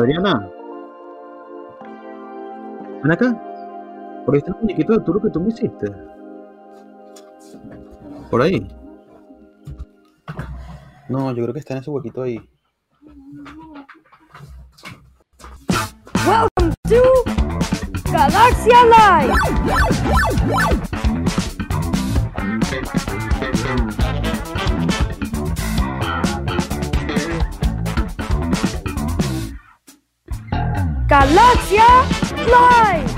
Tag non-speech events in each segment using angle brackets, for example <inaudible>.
Adriana. Ven acá. Por ahí está el muñequito de Turo que tú me hiciste. Por ahí. No, yo creo que está en ese huequito ahí. Welcome to Galaxia Live. Galaxia Live.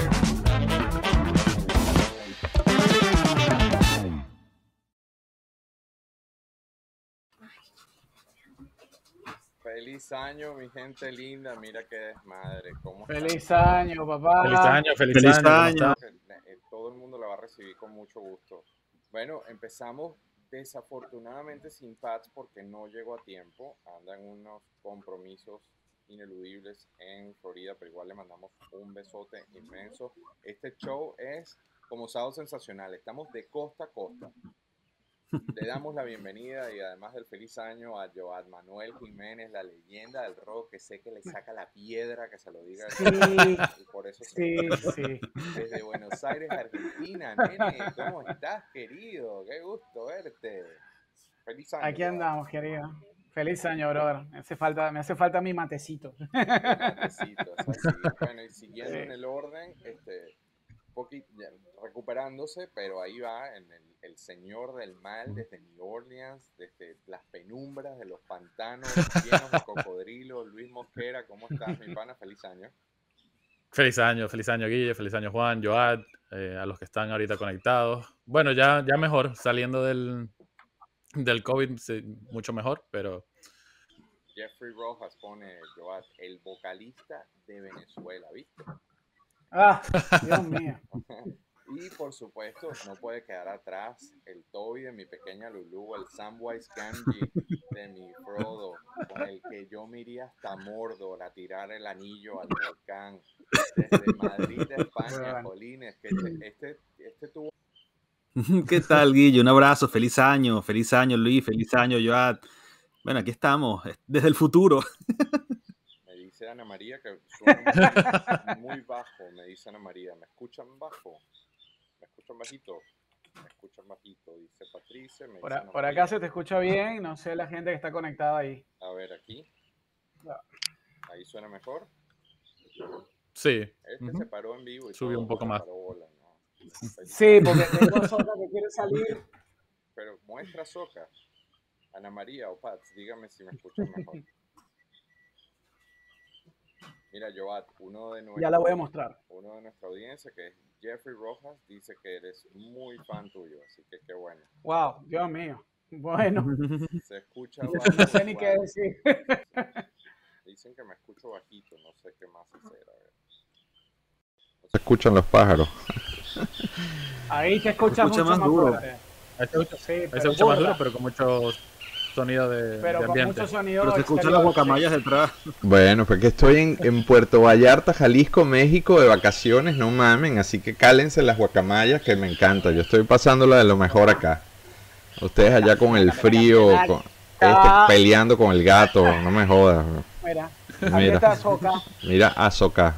Feliz año, mi gente linda. Mira qué desmadre. ¿Cómo está? Feliz año, papá. Feliz año, feliz, Feliz año. Eh, Todo el mundo la va a recibir con mucho gusto. Bueno, empezamos desafortunadamente sin Pats porque no llegó a tiempo. Andan unos compromisos ineludibles en Florida, pero igual le mandamos un besote inmenso. Este show es como sábado sensacional. Estamos de costa a costa. Le damos la bienvenida y además del feliz año a Joad Manuel Jiménez, la leyenda del rock, que sé que le saca la piedra, que se lo diga. Sí, y por eso sí, sí. desde Buenos Aires, Argentina, nene, ¿cómo estás, querido? Qué gusto verte. Feliz año. Aquí andamos, querido. Feliz año, brother. Me hace falta, me hace falta mi matecito. Matecitos, así. Bueno, y siguiendo Sí. en el orden, este, poqui- ya, recuperándose, pero ahí va en el, el señor del mal desde New Orleans, desde las penumbras de los pantanos llenos de cocodrilos. Luis Mosquera, ¿cómo estás, mi pana? Feliz año. Feliz año, feliz año Guille, feliz año Juan, Joad, eh, a los que están ahorita conectados. Bueno, ya, ya mejor, saliendo del, del COVID, mucho mejor, pero Jeffrey Rojas pone, Joad, el vocalista de Venezuela, ¿viste? Ah, Dios mío. <laughs> Y por supuesto, no puede quedar atrás el Toby de mi pequeña Lulu, el Samwise Gamgee de mi Frodo, con el que yo me iría hasta Mordor a tirar el anillo al volcán. Desde Madrid, España, Bueno. Jolines, que este, este, este tuvo <laughs> ¿Qué tal, Guillo? Un abrazo, feliz año, feliz año, Luis, feliz año, Joad. Bueno, aquí estamos, desde el futuro. <laughs> Me dice Ana María que suena muy, bajo, me dice Ana María. ¿Me escuchan bajo? ¿Me escuchan bajito? Me escuchan bajito, dice Patricia. Me Por, dice por acá se te escucha bien. No sé la gente que está conectada ahí. A ver, aquí. Ahí suena mejor. sí. Este Ujú. se paró en vivo y Subió un poco más. bola. Sí, porque tengo Soca que quiere salir. Pero muestra Soca. Ana María o Pats, dígame si me escuchan mejor. Mira, Joat, uno de, nuestro, Ya la voy a mostrar. uno de nuestra audiencia, que es Jeffrey Rojas, dice que eres muy fan tuyo, así que qué bueno. Wow, Dios mío. Bueno, Se escucha no bajo, sé ni qué decir. Dicen que me escucho bajito, no sé qué más hacer. A ver. No se escuchan los pájaros. Ahí te escuchas escucha mucho más más duro. fuerte. Ahí se escucha, Sí, ahí se escucha más duro, pero con mucho sonido de, pero de con ambiente. mucho sonido. Pero se escuchan las sí. guacamayas detrás. Bueno, porque estoy en, en Puerto Vallarta, Jalisco, México, de vacaciones, no mamen, así que cálense las guacamayas que me encanta. Yo estoy pasándola de lo mejor acá. Ustedes allá con el frío, con, este, peleando con el gato, no me jodas. Mira, aquí Mira. está Soca. Mira, Azoka.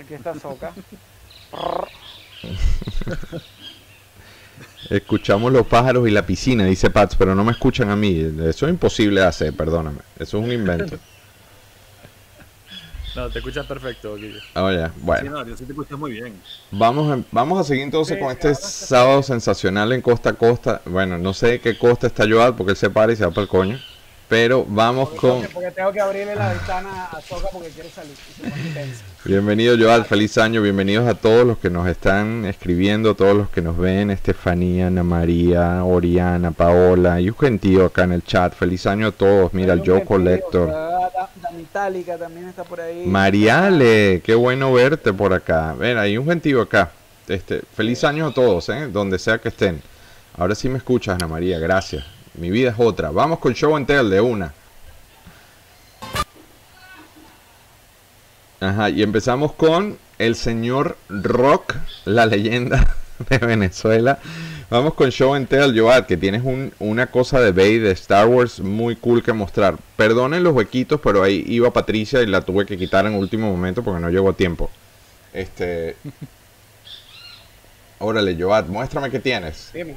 Aquí está Soca. <laughs> Escuchamos los pájaros y la piscina, dice Pats, pero no me escuchan a mí. Eso es imposible de hacer, perdóname. Eso es un invento. <laughs> No, te escuchas perfecto, Guille. Oye, Sí, bueno. no, yo sí te escuchas muy bien. Vamos a, vamos a seguir entonces Sí, con este sábado sensacional en Costa a Costa. Bueno, no sé de qué costa está Joad porque él se para y se va para el coño. Pero vamos con... Porque tengo que abrirle la ventana a Soca porque quiere salir. Bienvenido Joad, feliz año. Bienvenidos a todos los que nos están escribiendo, todos los que nos ven. Estefanía, Ana María, Oriana, Paola y un gentío acá en el chat. Feliz año a todos. Mira, el Joe Collector. También está por ahí. Mariale, qué bueno verte por acá. Ven, hay un gentío acá. Este, feliz año a todos, ¿eh? donde sea que estén. Ahora sí me escuchas, Ana María, gracias. Mi vida es otra. Vamos con Show and Tell de una. Ajá, y empezamos con el señor Rock, la leyenda <laughs> de Venezuela. Vamos con Show and Tell, Joad, que tienes un- una cosa de Bay de Star Wars muy cool que mostrar. Perdonen los huequitos, pero ahí iba Patricia y la tuve que quitar en último momento porque no llegó a tiempo. Este. <laughs> Órale, Joad, muéstrame qué tienes. Dime.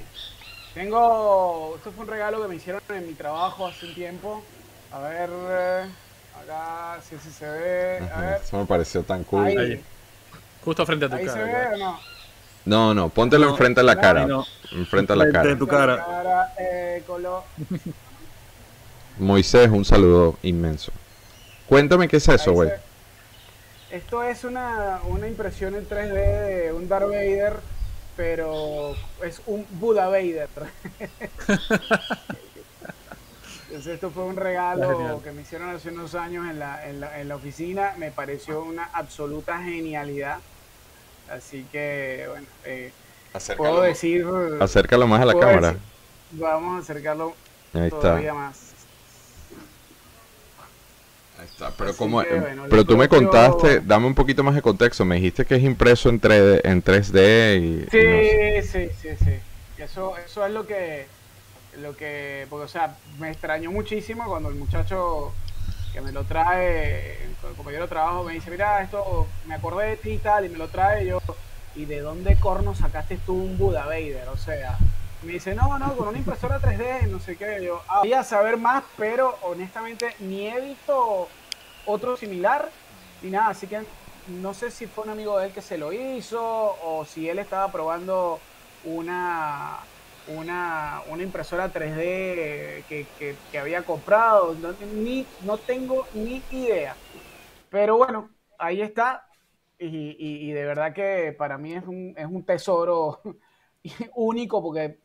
Tengo. Esto fue un regalo que me hicieron en mi trabajo hace un tiempo. A ver. eh, Acá, si sí, se ve. A ver. Eso me pareció tan cool. Ahí, Ahí. Justo frente a tu ahí se cara. ve Joad. o no. No, no, póntelo No, enfrente a la cara. no. Enfrente a la cara. de tu cara. Eh, Moisés, un saludo inmenso. Cuéntame qué es eso, güey. se- Esto es una, una impresión en 3D de un Darth Vader, pero es un Buda Vader. <laughs> Entonces esto fue un regalo Genial. que me hicieron hace unos años en la, en la, en la oficina. Me pareció una absoluta genialidad. Así que, bueno, eh, puedo decir... Acércalo más a la cámara. decir- vamos a acercarlo Ahí está. todavía más. Ahí está, pero Así como, que, bueno, pero tú me contaste, dame un poquito más de contexto, me dijiste que es impreso en 3D, en 3D y, y no sé. Sí, sí, sí, sí. Eso, eso es lo que, lo que, porque o sea, me extrañó muchísimo cuando el muchacho que me lo trae, el compañero de trabajo me dice, mira, esto, me acordé de ti y tal, y me lo trae y yo, ¿y de dónde corno sacaste tú un Buda Vader? O sea, me dice, no, no, con una impresora 3D, no sé qué, yo, ah, voy a saber más, pero honestamente ni he visto otro similar, ni nada, así que no sé si fue un amigo de él que se lo hizo o si él estaba probando una una, una impresora 3D que, que- que había comprado. No, ni, no tengo ni idea. Pero bueno, ahí está. Y, y- de verdad que para mí es un, es un tesoro <laughs> único porque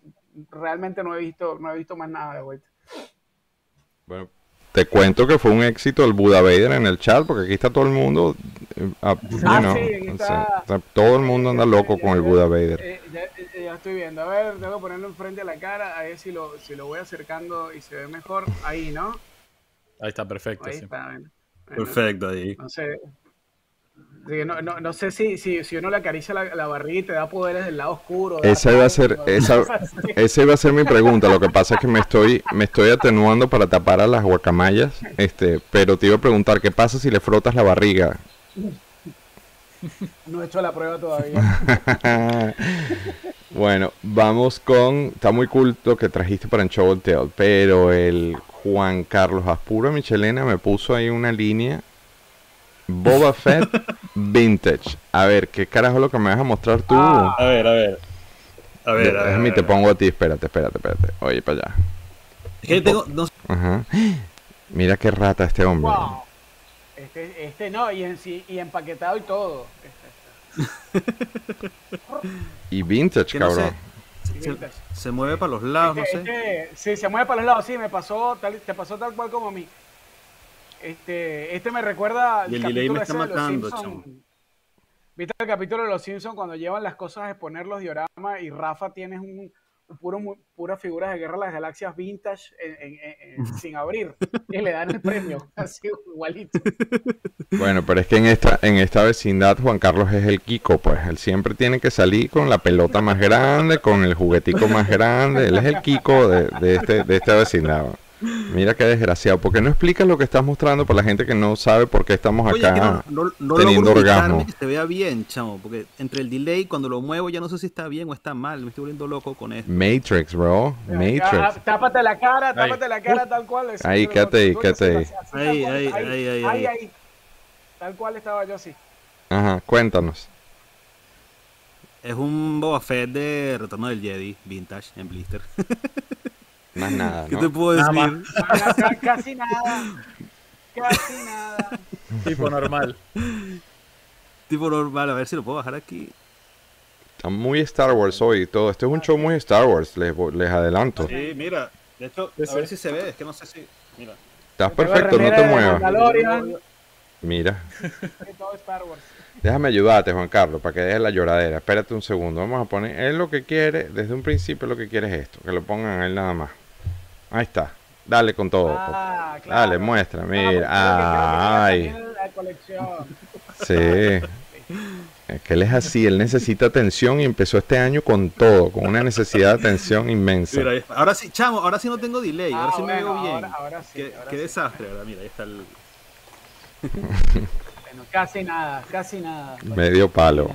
realmente no he visto, no he visto más nada de vuelta. Bueno, te cuento que fue un éxito el Buda Vader en el chat, porque aquí está todo el mundo, eh, ah, Ah, sí, está. todo el mundo anda loco con el Buda Vader. Eh, ya, eh, ya estoy viendo. A ver, tengo que ponerlo enfrente a la cara. A ver si lo, si lo voy acercando y se ve mejor. Ahí, ¿no? Ahí está, perfecto. Ahí sí. está. bueno. Bueno, Perfecto ahí. No sé. No, no, no sé si, si, si uno le acaricia la, la barriga y te da poderes del lado oscuro. Esa iba a ser, esa, esa iba a ser mi pregunta. Lo que pasa es que me estoy, me estoy atenuando para tapar a las guacamayas, este, pero te iba a preguntar qué pasa si le frotas la barriga. No he hecho la prueba todavía. <laughs> bueno, vamos con. Está muy cool lo que trajiste para en Show and Tell, pero el Juan Carlos Aspuro Michelena me puso ahí una línea. Boba Fett Vintage. A ver, ¿qué carajo es lo que me vas a mostrar tú? Ah, A ver, a ver. A ver, a ver. Déjame te ver. pongo a ti, espérate, espérate, espérate. Oye, para allá. Es que tengo, no Ajá. Mira qué rata este hombre. wow. Este, este no, y, en, sí- y empaquetado y todo. Y vintage, que no sé, cabrón. se, se mueve para los lados, no sé. este, sí, se mueve para los lados, sí, me pasó, tal, te pasó tal cual como a mí. Este, este me recuerda Y el capítulo delay me está de los matando, chamo. ¿Viste el capítulo de los Simpsons cuando llevan las cosas a exponer los dioramas y Rafa tienes un, un puro, puras figuras de Guerra de las Galaxias vintage en- en- en- en- <laughs> sin abrir y le dan el premio, <laughs> así igualito. Bueno, pero es que en esta, en esta vecindad Juan Carlos es el Kiko, pues. Él siempre tiene que salir con la pelota más grande, con el juguetico más grande. Él es el Kiko de, de este, de esta vecindad. Mira qué desgraciado. ¿Por qué no explicas lo que estás mostrando para la gente que no sabe por qué estamos Oye, acá? que no, no, no teniendo orgasmo. que se vea bien, chamo, porque entre el delay, cuando lo muevo, ya no sé si está bien o está mal. Me estoy volviendo loco con esto. Matrix, bro. Ah, Matrix. tápate la cara, Ahí. tápate la cara tal cual. así, Ahí, quédate ahí, quédate ahí. Ahí, tal cual, ahí, ahí, ahí, ahí. ahí. Tal cual estaba yo así. Ajá, cuéntanos. Es un Boba Fett de Retorno del Jedi, vintage, en blister. <laughs> Más nada, ¿Qué ¿no? te puedo Nada decir? más. <laughs> Ca- Casi nada. Casi nada. Tipo normal. Tipo normal, a ver si lo puedo bajar aquí. Está muy Star Wars hoy y todo. Este es un show muy Star Wars, les, les adelanto. Sí, mira. De hecho, a ver si se ve, es que no sé si. Mira. Estás perfecto, no te muevas. Mira. <laughs> de todo Star Wars. Déjame ayudarte, Juan Carlos, para que dejes la lloradera. Espérate un segundo. Vamos a poner. Él lo que quiere, desde un principio, lo que quiere es esto. Que lo pongan a él nada más. Ahí está. Dale con todo. Ah, claro. Dale, muestra. Mira. tenga Ay. Sí. Es que él es así, él necesita atención y empezó este año con todo, con una necesidad de atención inmensa. Mira, ahora sí, chamo, ahora sí no tengo delay, ahora Ah, sí me veo bien. ahora- ahora sí, qué ahora qué sí. desastre, ahora mira, ahí está el... <laughs> Bueno, casi nada, casi nada. Medio palo.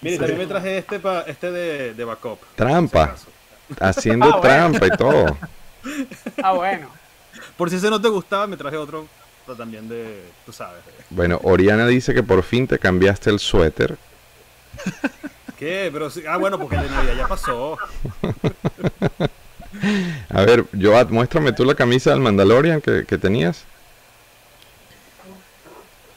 Mire, también me traje este pa, este de, de backup. Trampa, si haciendo Ah, bueno. trampa y todo. <laughs> <laughs> Ah, bueno. Por si ese no te gustaba, me traje otro pero también de, tú sabes. Bueno, Oriana dice que por fin te cambiaste el suéter. <laughs> ¿Qué? Pero sí- ah, bueno, porque el de Navidad ya pasó. <laughs> A ver, Joat, muéstrame tú la camisa del Mandalorian que, que tenías.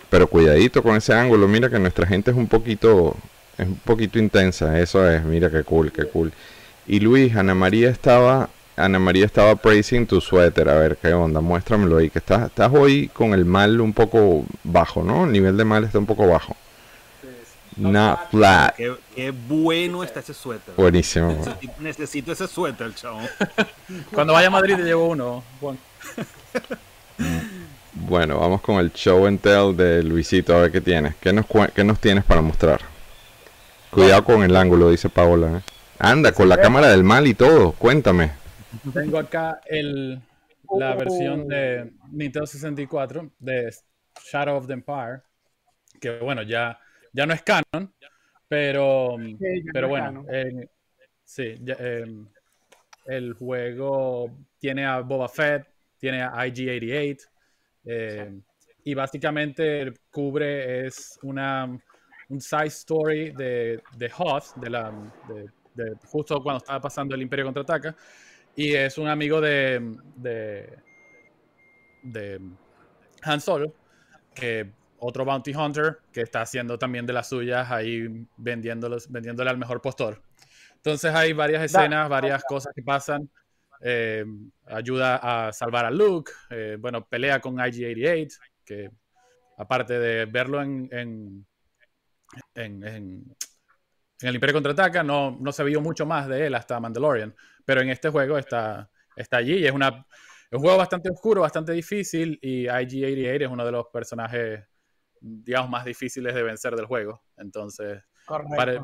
Pero cuidadito con ese ángulo, mira que nuestra gente es un poquito, es un poquito intensa, eso es, mira qué cool, qué cool. Y Luis, Ana María estaba, Ana María estaba praising tu suéter, a ver qué onda, muéstramelo ahí, que estás, estás hoy con el mal un poco bajo, ¿no? El nivel de mal está un poco bajo. Not flat. Qué, qué bueno está ese suéter. Buenísimo. Necesito, necesito ese suéter, chavo. <laughs> Cuando vaya a Madrid te llevo uno, Juan. Bueno, vamos con el show and tell de Luisito, a ver qué tienes. ¿Qué nos, qué nos tienes para mostrar? Cuidado con el ángulo, dice Paola. ¿eh? Anda, con la cámara del mal y todo, cuéntame. Tengo acá el, la versión de Nintendo 64 de Shadow of the Empire, que bueno, ya, ya no es canon, pero, pero no bueno, eh, sí, ya, eh, el juego tiene a Boba Fett, tiene a IG-88, eh, y básicamente cubre es una un side story de, de Hoth, de la, de, de justo cuando estaba pasando el Imperio contraataca, y es un amigo de, de, de Han Solo, que otro bounty hunter que está haciendo también de las suyas ahí vendiéndolos, vendiéndole al mejor postor. Entonces hay varias escenas, varias cosas que pasan. eh, ayuda a salvar a Luke, eh, bueno, pelea con IG-88, que aparte de verlo en, en, en, en- en el Imperio Contraataca, no, no se vio mucho más de él hasta Mandalorian, pero en este juego está, está allí y es, una, es un juego bastante oscuro, bastante difícil y IG-88 es uno de los personajes, digamos, más difíciles de vencer del juego. Entonces,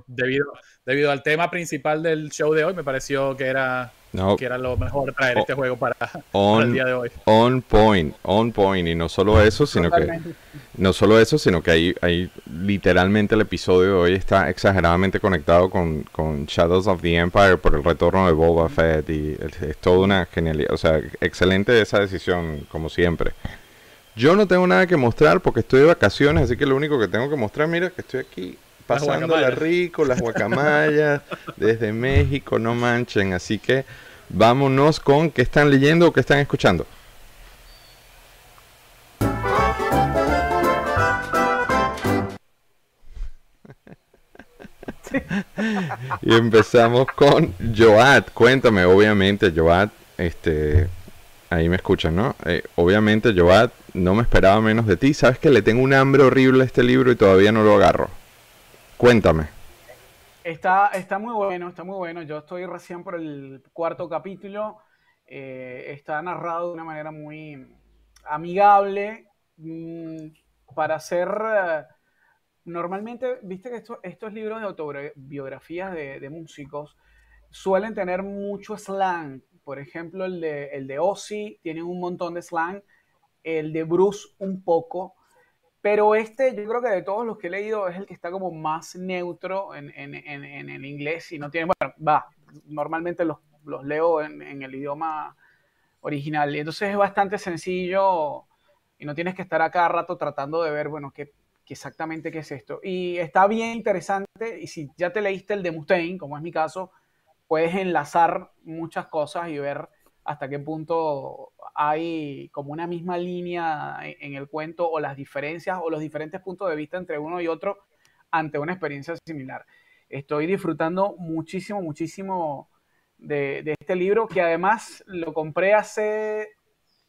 Debido, debido al tema principal del show de hoy, me pareció que era, No, que era lo mejor traer este juego para, <laughs> para el día de hoy. on point, on point. Y no solo eso, sino que no solo eso, sino que ahí, ahí literalmente el episodio de hoy está exageradamente conectado con, con Shadows of the Empire por el retorno de Boba Fett y es, es toda una genialidad. O sea, excelente esa decisión, como siempre. Yo no tengo nada que mostrar porque estoy de vacaciones, así que lo único que tengo que mostrar, mira, que estoy aquí pasándola guacamayas. rico, las guacamayas, desde México, no manchen. Así que vámonos con qué están leyendo o qué están escuchando. Y empezamos con Joat. Cuéntame, obviamente, Joat, este, ahí me escuchan, ¿no? Eh, obviamente, Joat, no me esperaba menos de ti. Sabes que le tengo un hambre horrible a este libro y todavía no lo agarro. Cuéntame. Está, está muy bueno, está muy bueno. Yo estoy recién por el cuarto capítulo. Eh, está narrado de una manera muy amigable. mm, para hacer. eh, normalmente, viste que esto- estos libros de autobiografías de, de músicos suelen tener mucho slang. Por ejemplo, el de, el de Ozzy tiene un montón de slang. El de Bruce un poco. Pero este, yo creo que de todos los que he leído, es el que está como más neutro en, en- en- el inglés y no tiene, bueno, va, normalmente los, los leo en, el idioma original. Y entonces es bastante sencillo y no tienes que estar a cada rato tratando de ver, bueno, qué, qué exactamente qué es esto. Y está bien interesante y si ya te leíste el de Mustaine, como es mi caso, puedes enlazar muchas cosas y ver hasta qué punto hay como una misma línea en en el cuento o las diferencias o los diferentes puntos de vista entre uno y otro ante una experiencia similar. Estoy disfrutando muchísimo, muchísimo de este libro que además lo compré hace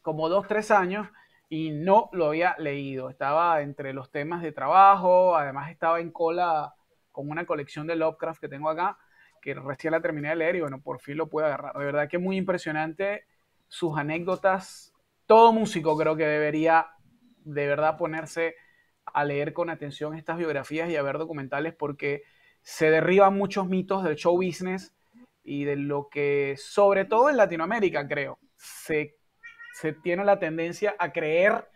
como dos, tres años y no lo había leído. Estaba entre los temas de trabajo, además estaba en cola con una colección de Lovecraft que tengo acá que recién la terminé de leer y bueno, por fin lo pude agarrar. De verdad que muy impresionante sus anécdotas. Todo músico creo que debería de verdad ponerse a leer con atención estas biografías y a ver documentales porque se derriban muchos mitos del show business y de lo que, sobre todo en Latinoamérica, creo, se, se tiene la tendencia a creer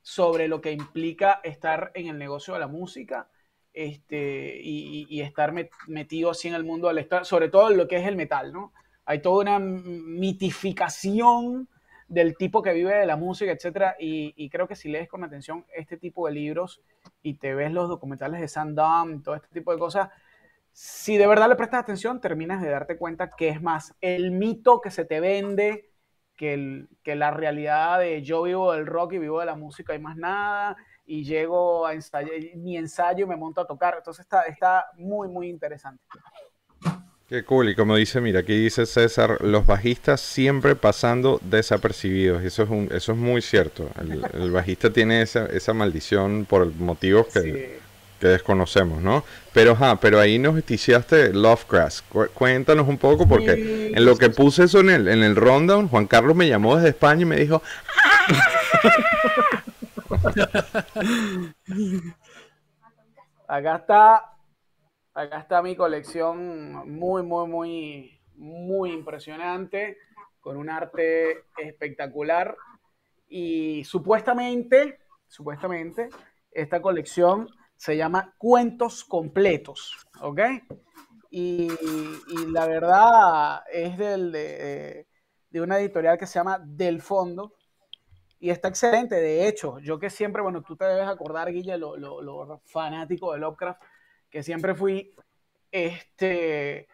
sobre lo que implica estar en el negocio de la música este, y, estar met- metido así en el mundo del sobre todo en lo que es el metal, ¿no? Hay toda una mitificación del tipo que vive de la música, etcétera, y, creo que si lees con atención este tipo de libros y te ves los documentales de Sandam todo este tipo de cosas, si de verdad le prestas atención, terminas de darte cuenta que es más el mito que se te vende que, que la realidad de yo vivo del rock y vivo de la música y más nada, y llego a ensayar, mi ensayo y me monto a tocar. Entonces está, está muy, muy interesante. Qué cool, y como dice, mira, aquí dice César, los bajistas siempre pasando desapercibidos, eso es, un, eso es muy cierto. El, el bajista tiene esa, esa maldición por motivos que, Sí. que desconocemos, ¿no? Pero, ajá, pero ahí nos noticiaste Lovecraft. Cu- Cuéntanos un poco, porque Sí. en lo que puse eso en el, en el rundown, Juan Carlos me llamó desde España y me dijo, <laughs> Acá está, acá está mi colección muy, muy, muy, muy impresionante, con un arte espectacular. Y supuestamente, supuestamente, esta colección se llama Cuentos Completos, ¿ok? Y, la verdad es del, de, de una editorial que se llama Del Fondo, y está excelente, de hecho, yo que siempre, bueno, tú te debes acordar, Guille, lo, lo, fanático de Lovecraft, que siempre fui, este,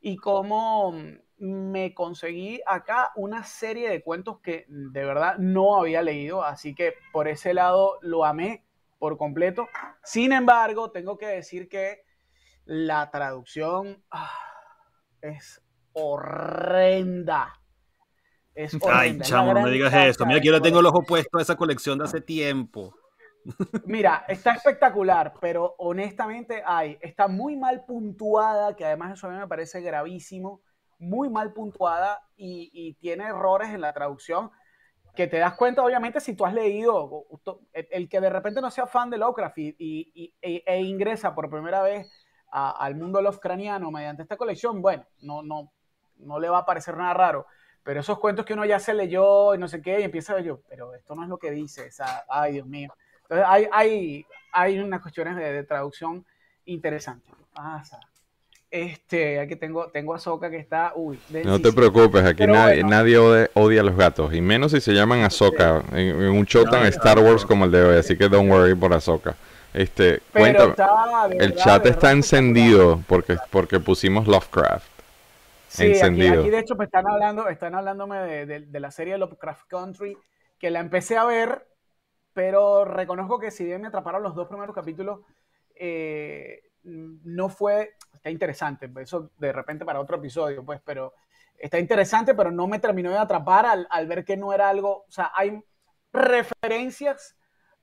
y cómo me conseguí acá una serie de cuentos que de verdad no había leído, así que por ese lado lo amé por completo. Sin embargo, tengo que decir que la traducción ah, es horrenda. Es Ay, chamo, no me digas eso. Mira yo le tengo el ojo puesto a esa colección de hace tiempo. <laughs> Mira, está espectacular, pero honestamente, ay, está muy mal puntuada, que además eso a mí me parece gravísimo, muy mal puntuada y, y tiene errores en la traducción que te das cuenta, obviamente, si tú has leído, el, que de repente no sea fan de Lovecraft y, y- e, e ingresa por primera vez a- al mundo Lovecraftiano mediante esta colección, bueno, no, no, no le va a parecer nada raro. Pero esos cuentos que uno ya se leyó y no sé qué, y empieza a ver yo, pero esto no es lo que dice, o sea, ay, Dios mío. Entonces hay, hay, hay unas cuestiones de, de traducción interesantes. Pasa. Este, aquí tengo, tengo a Soca que está, uy, no te preocupes, aquí Pero nadie, bueno. nadie odia, odia a los gatos, y menos si se llaman Ahsoka, en, en un show tan No, Star Wars como el de hoy, así que don't worry por Ahsoka. Este, Pero cuéntame, está, de el verdad, chat de está verdad encendido porque, porque pusimos Lovecraft. Sí, aquí, encendido. aquí de hecho me están hablando, están hablándome de, de- de la serie Lovecraft Country, que la empecé a ver, pero reconozco que si bien me atraparon los dos primeros capítulos, eh, no fue, está interesante, eso de repente para otro episodio, pues, pero está interesante, pero no me terminó de atrapar al, al ver que no era algo, o sea, hay referencias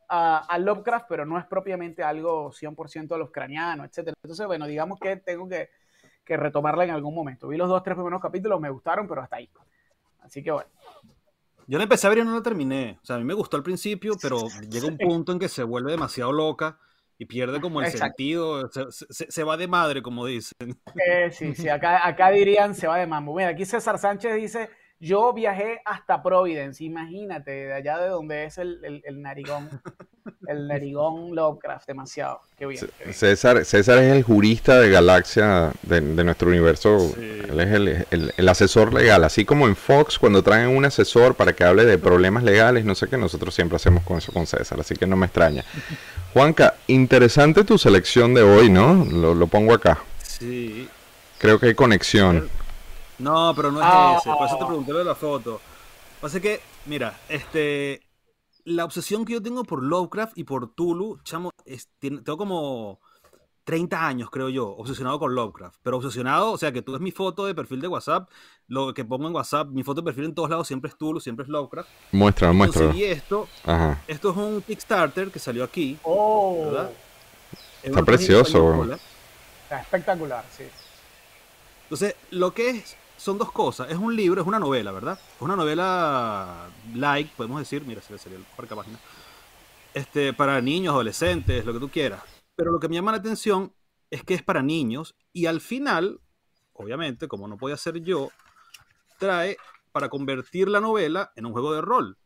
a, a Lovecraft, pero no es propiamente algo 100% Lovecraftiano, etcétera. Entonces, bueno, digamos que tengo que, que retomarla en algún momento. Vi los dos, tres primeros capítulos, me gustaron, pero hasta ahí. Así que bueno. Yo la empecé a ver y no la terminé. O sea, a mí me gustó al principio, pero llega un punto en que se vuelve demasiado loca y pierde como el Exacto. sentido. Se, se- se va de madre, como dicen. Eh, sí, sí, acá, acá dirían se va de mambo. Mira, aquí César Sánchez dice, yo viajé hasta Providence, imagínate, de allá de donde es el, el, el narigón, <laughs> el narigón Lovecraft, demasiado. Qué bien. qué bien. César, César es el jurista de Galaxia de, de nuestro universo. Sí. Él es el, el- el asesor legal. Así como en Fox, cuando traen un asesor para que hable de problemas legales, no sé qué, nosotros siempre hacemos con eso con César. Así que no me extraña. Juanca, interesante tu selección de hoy, ¿no? Lo, lo pongo acá. Sí. Creo que hay conexión. No, pero no es Ah. ese. Por eso te pregunté lo de la foto. Pasa que, mira, este. La obsesión que yo tengo por Lovecraft y por Tulu, chamo, es- tiene- tengo como 30 años, creo yo, obsesionado con Lovecraft. Pero obsesionado, o sea, que tú ves mi foto de perfil de WhatsApp, lo que pongo en WhatsApp, mi foto de perfil en todos lados siempre es Tulu, siempre es Lovecraft. Muéstralo, muéstralo. Conseguí esto. Ajá. Esto es un Kickstarter que salió aquí. Oh, ¿Verdad? Es Está página precioso, está espectacular, sí. Entonces, lo que es, son dos cosas. Es un libro, es una novela, ¿verdad? Es una novela like, podemos decir, mira, se le sería el marca página. este, para niños, adolescentes, lo que tú quieras. Pero lo que me llama la atención es que es para niños y al final, obviamente, como no podía ser yo, trae para convertir la novela en un juego de rol.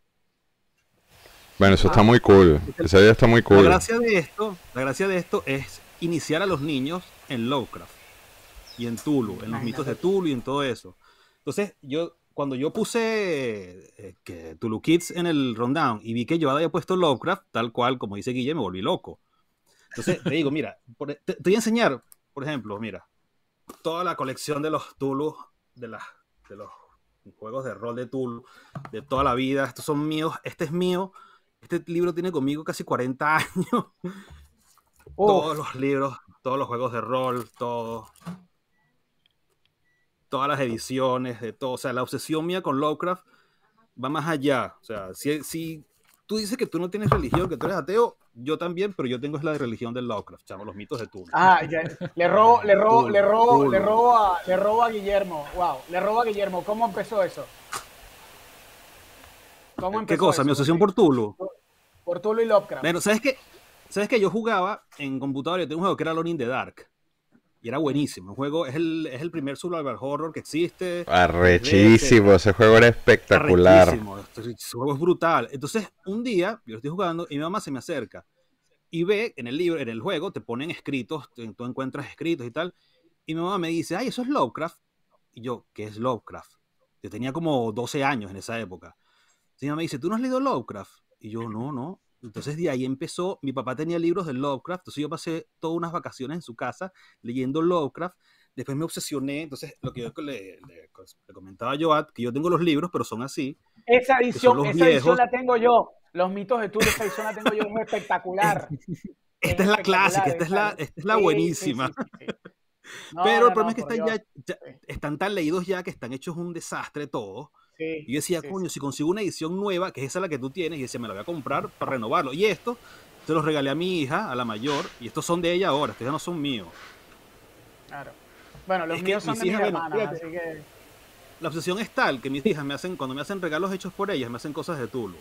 Bueno, eso está muy cool. Esa idea está muy La cool. gracia de esto, la gracia de esto es iniciar a los niños en Lovecraft y en Tulu, en los mitos de Tulu y en todo eso. Entonces, yo cuando yo puse eh, que Tulu Kids en el rundown y vi que yo había puesto Lovecraft, tal cual como dice Guille, me volví loco. Entonces, te digo, mira, por- te, te voy a enseñar, por ejemplo, mira, toda la colección de los Tulu, de, las de los juegos de rol de Tulu, de toda la vida, estos son míos, este es mío, este libro tiene conmigo casi 40 años. Todos los libros, todos los juegos de rol, todo. Todas las ediciones, de todo. O sea, la obsesión mía con Lovecraft va más allá. O sea, si, si tú dices que tú no tienes religión, que tú eres ateo, yo también, pero yo tengo la religión del Lovecraft, chamo, los mitos de Tulu. Ah, ya, le robo, le robo, le robo, le robo a, le robo a Guillermo. Wow, le robo a Guillermo. ¿Cómo empezó eso? ¿Cómo ¿Qué empezó cosa? eso? Mi obsesión por Tulu. Por Tulo y Lovecraft. Bueno, ¿sabes qué? ¿Sabes que Yo jugaba en computadora, yo tengo un juego que era Alone in the Dark. Y era buenísimo. Un juego, es el, es el primer survival horror que existe. Arrechísimo, ese juego era espectacular. Arrechísimo, Este juego es brutal. Entonces, un día, yo estoy jugando y mi mamá se me acerca y ve en el libro, en el juego, te ponen escritos, tú encuentras escritos y tal. Y mi mamá me dice, ay, eso es Lovecraft. Y yo, ¿qué es Lovecraft? Yo tenía como 12 años en esa época. Entonces mi mamá me dice, ¿tú no has leído Lovecraft? Y yo, no, no. Entonces de ahí empezó, mi papá tenía libros de Lovecraft, entonces yo pasé todas unas vacaciones en su casa leyendo Lovecraft. Después me obsesioné, entonces lo que yo le, le- le comentaba a Joat, que yo tengo los libros, pero son así. Esa edición, esa edición viejos. la tengo yo. Los mitos de Tulo, esa edición la tengo yo, es espectacular. <laughs> Esta es la clásica, esta es la, esta es la Sí, buenísima. sí, sí. <laughs> No, Pero el problema no, es que están, ya, ya- están tan leídos ya que están hechos un desastre todos. Sí, Y yo decía, sí, coño, sí. si consigo una edición nueva, que es esa la que tú tienes, y decía, me la voy a comprar para renovarlo. Y esto, se los regalé a mi hija, a la mayor, y estos son de ella ahora, estos ya no son míos. Claro. Bueno, los Es míos son de mis hijas, hermanas, fíjate. así que. La obsesión es tal que mis hijas me hacen, cuando me hacen regalos hechos por ellas, me hacen cosas de Tulu.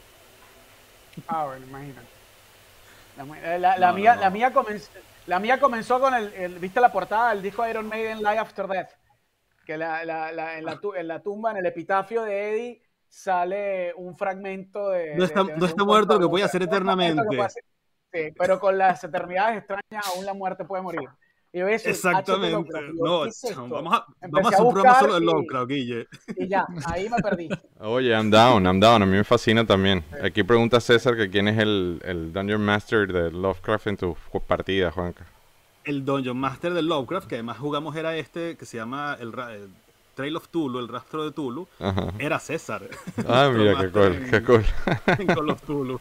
Ah, bueno, imagínate. La, eh, la- la No, no, mía, no. la, mía comenzó, la mía comenzó con el, el- ¿Viste la portada del disco Iron Maiden Live After Death? Que la, la- la- en, la, tu- en la tumba, en el epitafio de Eddie, sale un fragmento de. No está- de- de no está muerto lo que puede hacer eternamente. puede hacer- Sí, pero con las eternidades extrañas, aún la muerte puede morir. Y yo. Exactamente. No, vamos a, vamos a hacer un programa buscar solo de Lovecraft, Guille. Y ya, ahí me perdí. <laughs> Oye, I'm down, I'm down. A mí me fascina también. Aquí pregunta César que quién es el, el Dungeon Master de Lovecraft en tu ju- partida, Juanca. El Dungeon Master de Lovecraft, que además jugamos, era este que se llama el, el Trail of Tulu, el rastro de Tulu. Ajá. Era César. <laughs> Ah, mira, qué cool, en- <laughs> qué cool. en Call of Tulu.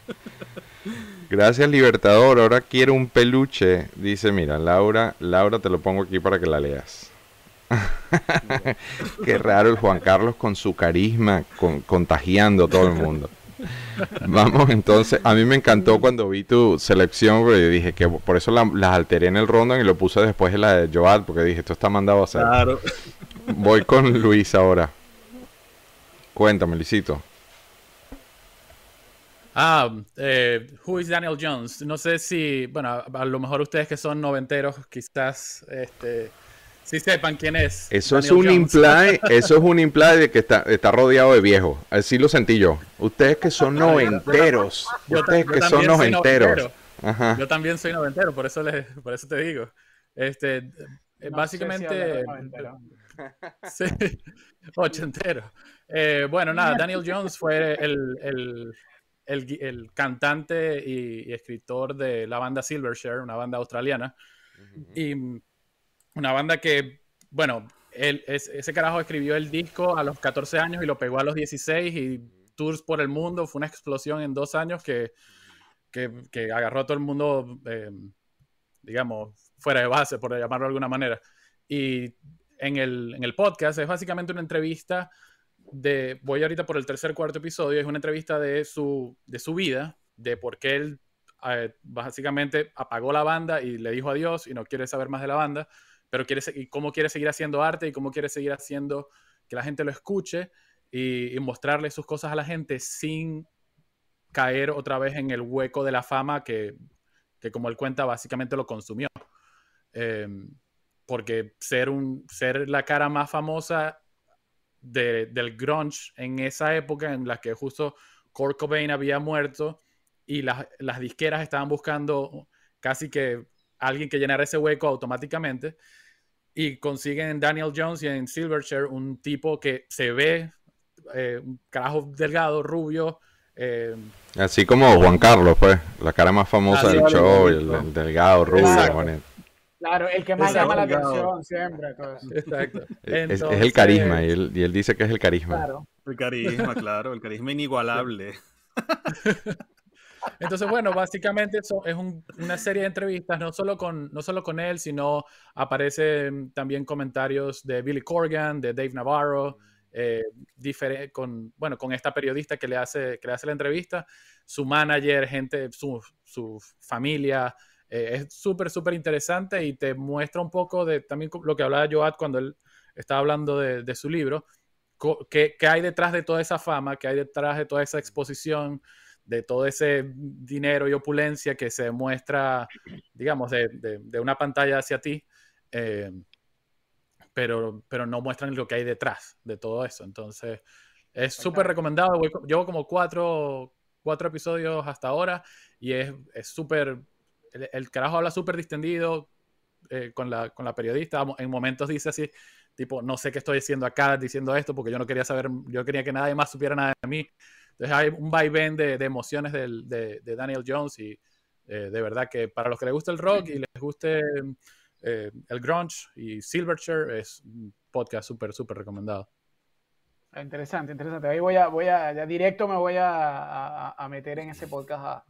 Gracias, Libertador. Ahora quiero un peluche. Dice, mira, Laura, Laura, te lo pongo aquí para que la leas. <laughs> Qué raro el Juan Carlos con su carisma, con- contagiando a todo el mundo. <laughs> Vamos entonces, a mí me encantó cuando vi tu selección, porque dije que por eso la- las alteré en el rondon y lo puse después en la de Joad, porque dije, esto está mandado a hacer. Claro. Voy con Luis ahora. Cuéntame, Luisito. Ah, eh, Who is Daniel Jones? No sé si, bueno, a, a lo mejor ustedes que son noventeros, quizás, este, sí sepan quién es. Eso es un Jones. imply, <laughs> eso es un imply de que está, está rodeado de viejos. Así lo sentí yo. Ustedes que son noventeros, Yo ustedes yo que son también soy noventeros. noventero. Ajá. Yo también soy noventero, por eso, les, por eso te digo. Este, No sé si básicamente. <laughs> Sí, ochentero. Eh, bueno, nada, Daniel Jones fue el, el- el el cantante y, y escritor de la banda Silverchair, una banda australiana. Y una banda que, bueno, ese carajo escribió el disco a los 14 años y lo pegó a los 16 y tours por el mundo. Fue una explosión en dos años que, que, que agarró a todo el mundo, eh, digamos, fuera de base, por llamarlo de alguna manera. Y en el, en el podcast es básicamente una entrevista de, voy ahorita por el tercer cuarto episodio, es una entrevista de su, de su vida, de por qué él eh, básicamente apagó la banda y le dijo adiós y no quiere saber más de la banda, pero quiere y cómo quiere seguir haciendo arte y cómo quiere seguir haciendo que la gente lo escuche y, mostrarle sus cosas a la gente sin caer otra vez en el hueco de la fama que, que como él cuenta, básicamente lo consumió. Em, porque ser, un, ser la cara más famosa de- del grunge en esa época en la que justo Kurt Cobain había muerto y las, las disqueras estaban buscando casi que alguien que llenara ese hueco automáticamente y consiguen en Daniel Jones y en Silverchair un tipo que se ve eh, un carajo delgado, rubio, eh, Así como Juan Carlos, pues, la cara más famosa del show, el, el delgado, rubio, Exacto. bonito. Claro, el que más Exacto. llama la atención siempre. todo eso. Exacto. <laughs> Es, el carisma, y él, y él dice que es el carisma. Claro. El carisma, claro, el carisma inigualable. <laughs> <laughs> Entonces, bueno, básicamente eso es un- una serie de entrevistas, no solo, con, no solo con él, sino aparecen también comentarios de Billy Corgan, de Dave Navarro, eh, con, bueno, con esta periodista que le, hace, que le hace la entrevista, su manager, gente, su, su familia. eh, es súper, súper interesante y te muestra un poco de también lo que hablaba Joad cuando él estaba hablando de, de su libro, qué hay detrás de toda esa fama, qué hay detrás de toda esa exposición, de todo ese dinero y opulencia que se muestra, digamos, de, de- de una pantalla hacia ti, eh, pero, pero no muestran lo que hay detrás de todo eso. Entonces, es súper recomendado. Voy llevo como cuatro, cuatro episodios hasta ahora y es es súper, el, el carajo habla súper distendido eh, con, la, con la periodista. En momentos dice así, tipo, no sé qué estoy haciendo acá diciendo esto porque yo no quería saber, yo quería que nadie más supiera nada de mí. Entonces hay un vaivén de, de emociones del- de, de Daniel Jones y eh, de verdad que para los que les gusta el rock y les guste eh, el grunge y Silverchair es un podcast súper, súper recomendado. Ah, Interesante, interesante. Ahí voy a, voy a, ya directo me voy a, a- a meter en ese podcast a,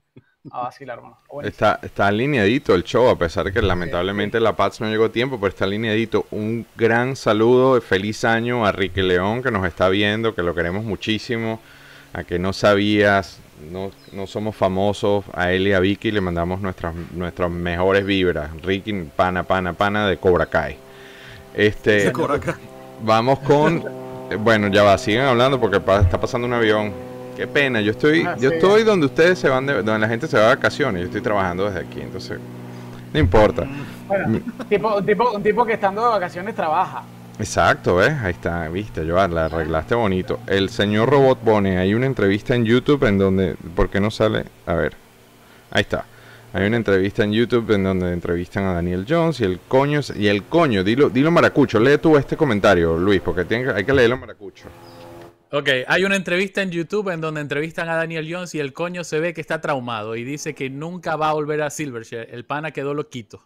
a vacilar, hermano. Buenísimo. Está, está alineadito el show, a pesar de que lamentablemente la Pats no llegó a tiempo, pero está alineadito. Un gran saludo, feliz año a Ricky León que nos está viendo, que lo queremos muchísimo. A que no sabías, no, no somos famosos, a él y a Vicky le mandamos nuestras, nuestras mejores vibras. Ricky, pana, pana, pana de Cobra Kai. Este, cobra acá. Vamos con. Bueno, ya va, sigan hablando porque pa- está pasando un avión. Qué pena, yo estoy, Ah, yo sí. estoy donde ustedes se van, de- donde la gente se va de vacaciones. Yo estoy trabajando desde aquí, entonces no importa. Bueno, tipo, un, tipo, un tipo que estando de vacaciones trabaja. Exacto, ¿ves? Ahí está, viste, Joan, la arreglaste bonito. El señor Robot pone, hay una entrevista en YouTube en donde, ¿por qué no sale? A ver, ahí está. Hay una entrevista en YouTube en donde entrevistan a Daniel Jones y el coño, y el coño, dilo, dilo maracucho, lee tú este comentario, Luis, porque tiene que- hay que leerlo maracucho. Ok, hay una entrevista en YouTube en donde entrevistan a Daniel Jones y el coño se ve que está traumado y dice que nunca va a volver a Silverchair. El pana quedó loquito.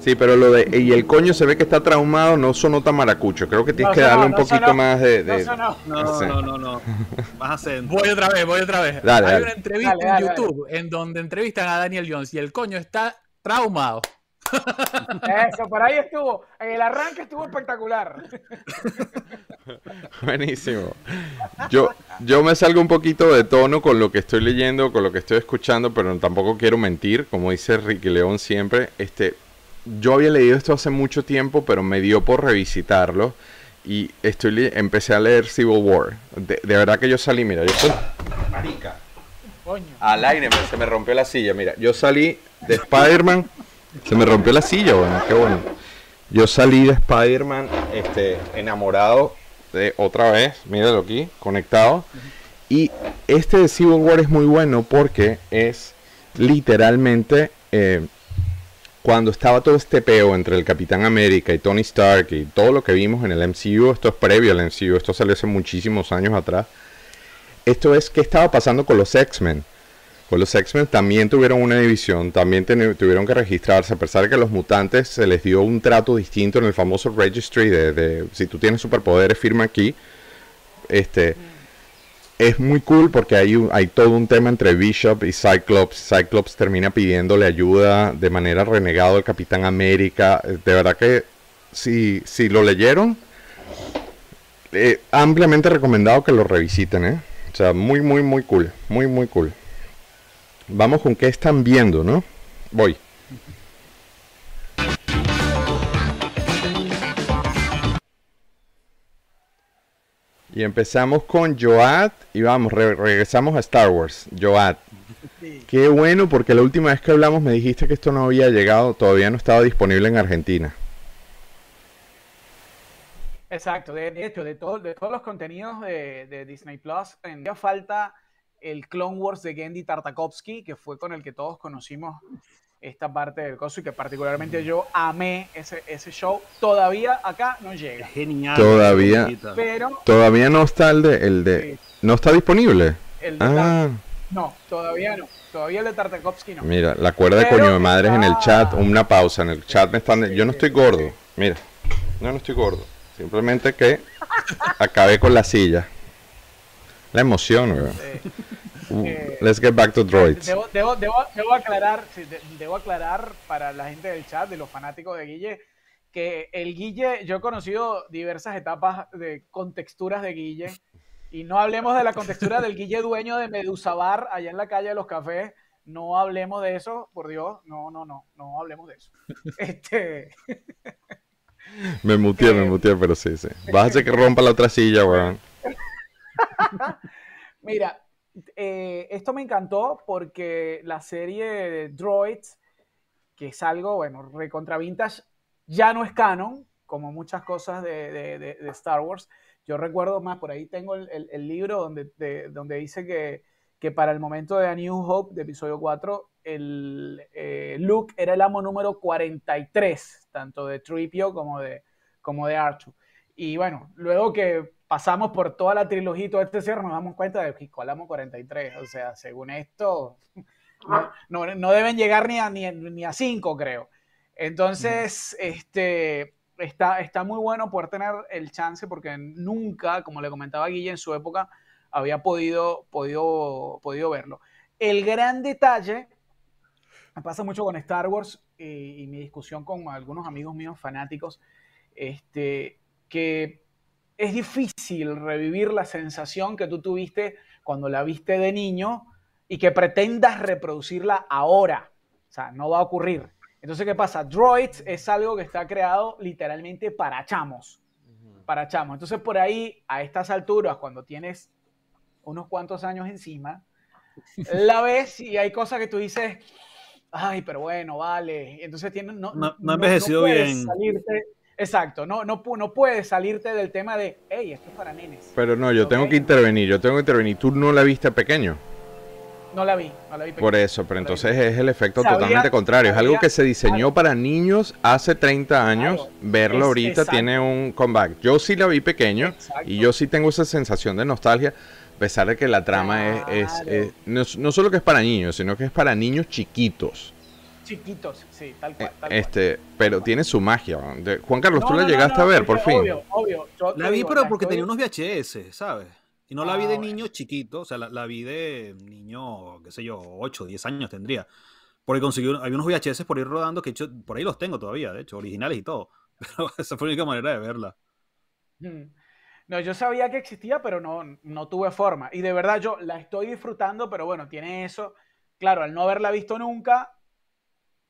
Sí, pero lo de, y el coño se ve que está traumado, no sonó tan maracucho, creo que tienes No que darle un no poquito sonó. más de... No, de- eso no. No, no, no, no. Más acento. Voy otra vez, voy otra vez. Dale, hay dale. una entrevista Dale, dale, en dale. YouTube en donde entrevistan a Daniel Jones y el coño está traumado. <laughs> Eso, por ahí estuvo. En el arranque estuvo espectacular. <laughs> Buenísimo. Yo, yo me salgo un poquito de tono con lo que estoy leyendo, con lo que estoy escuchando, pero tampoco quiero mentir, como dice Ricky León siempre. Este, yo había leído esto hace mucho tiempo, pero me dio por revisitarlo y estoy le- empecé a leer Civil War. De, de verdad que yo salí, mira, yo estoy marica. Coño. Al aire me- se me rompió la silla, mira, yo salí de Spider-Man, se me rompió la silla, bueno, qué bueno. Yo salí de Spider-Man este, enamorado de otra vez, míralo aquí, conectado. Y este de Civil War es muy bueno porque es literalmente eh, cuando estaba todo este peo entre el Capitán América y Tony Stark y todo lo que vimos en el MCU, esto es previo al MCU, esto salió hace muchísimos años atrás. Esto es qué estaba pasando con los X-Men. Pues los X-Men también tuvieron una división, también tuvieron que registrarse, a pesar de que a los mutantes se les dio un trato distinto en el famoso registry de, de si tú tienes superpoderes, firma aquí. Este es muy cool porque hay, un- hay todo un tema entre Bishop y Cyclops. Cyclops termina pidiéndole ayuda de manera renegado al Capitán América. Eh, De verdad que si, si lo leyeron, eh, ampliamente recomendado que lo revisiten, ¿eh? O sea, muy, muy, muy cool. Muy, muy cool. Vamos con qué están viendo, ¿no? Voy. Y empezamos con Joad y vamos, re- regresamos a Star Wars. Joad. Qué bueno porque la última vez que hablamos me dijiste que esto no había llegado, todavía no estaba disponible en Argentina. Exacto, de, de hecho, de, todo- de todos los contenidos de, de Disney Plus, en día falta el Clone Wars de Gendy Tartakovsky, que fue con el que todos conocimos esta parte del coso y que particularmente yo amé ese, ese show. Todavía acá no llega, Genial. Todavía. pero Todavía no está el de, el de, no está disponible. el de Ah, no, todavía no. Todavía el de Tartakovsky no. mira, la cuerda de coño de madres en el chat, una pausa en el chat me están, yo no estoy gordo, mira, no, no estoy gordo, simplemente que acabé con la silla. La emoción, weón. Uh, eh, let's get back to droids. Debo, debo, debo, debo aclarar, sí, de- debo aclarar para la gente del chat, de los fanáticos de Guille, que el Guille, yo he conocido diversas etapas de contexturas de Guille, y no hablemos de la contextura del Guille dueño de Medusa Bar allá en la calle de los cafés, no hablemos de eso, por Dios, no, no, no, no hablemos de eso. <laughs> Este, Me muteé, me muteé, pero sí, sí. Vas a hacer que rompa la otra silla, weón. <laughs> Mira, eh, esto me encantó porque la serie Droids, que es algo, bueno, recontra vintage, ya no es canon, como muchas cosas de, Star Wars. Yo recuerdo más, por ahí tengo el, libro donde, de- donde dice que, que para el momento de A New Hope, de episodio 4, el, eh, Luke era el amo número 43, tanto de Tripio como de, como de Archu. Y bueno, luego que pasamos por toda la trilogía y todo este cierre, nos damos cuenta de que colamos 43. O sea, según esto, <laughs> no, no- no deben llegar ni a, ni, ni a 5, creo. Entonces, este, está, está muy bueno poder tener el chance porque nunca, como le comentaba Guille en su época, había podido, podido, podido verlo. El gran detalle, me pasa mucho con Star Wars y, y mi discusión con algunos amigos míos fanáticos, este, que es difícil revivir la sensación que tú tuviste cuando la viste de niño y que pretendas reproducirla ahora. O sea, no va a ocurrir. Entonces, ¿qué pasa? Droids es algo que está creado literalmente para chamos. Para chamos. Entonces, por ahí, a estas alturas, cuando tienes unos cuantos años encima, <laughs> la ves y hay cosas que tú dices, ay, pero bueno, vale. Entonces, tiene, no, No- no ha envejecido bien. salirte- exacto, no, no, no puedes salirte del tema de, hey, esto es para nenes. Pero no, yo tengo que intervenir, yo tengo que intervenir. Tú no la viste pequeño. No la vi, no la vi. Por pequeña. eso, pero No entonces es el efecto Sabía- totalmente contrario. Es algo que se diseñó claro. para niños hace 30 años. Claro. Verlo Es- ahorita exacto. tiene un comeback. Yo sí la vi pequeño Exacto. y yo sí tengo esa sensación de nostalgia, a pesar de que la trama es, es- es- no, no solo que es para niños, sino que es para niños chiquitos. Chiquitos, sí, tal Eh, cual. tal cual. Este, pero tiene su magia. Juan Carlos, No, ¿tú la no, llegaste no, a ver por fin? Obvio, obvio. Yo La vi, digo, pero la porque estoy- tenía unos VHS, ¿sabes? Y no la Ah, vi de bueno. niño chiquito, o sea, la, la vi de niño, qué sé yo, 8, 10 años tendría. Porque conseguí, había unos VHS por ir rodando, que hecho, por ahí los tengo todavía, de hecho, originales y todo. <laughs> Pero esa fue la única manera de verla. Mm. No, yo sabía que existía, pero no, no tuve forma. Y de verdad yo la estoy disfrutando, pero bueno, tiene eso. Claro, al no haberla visto nunca,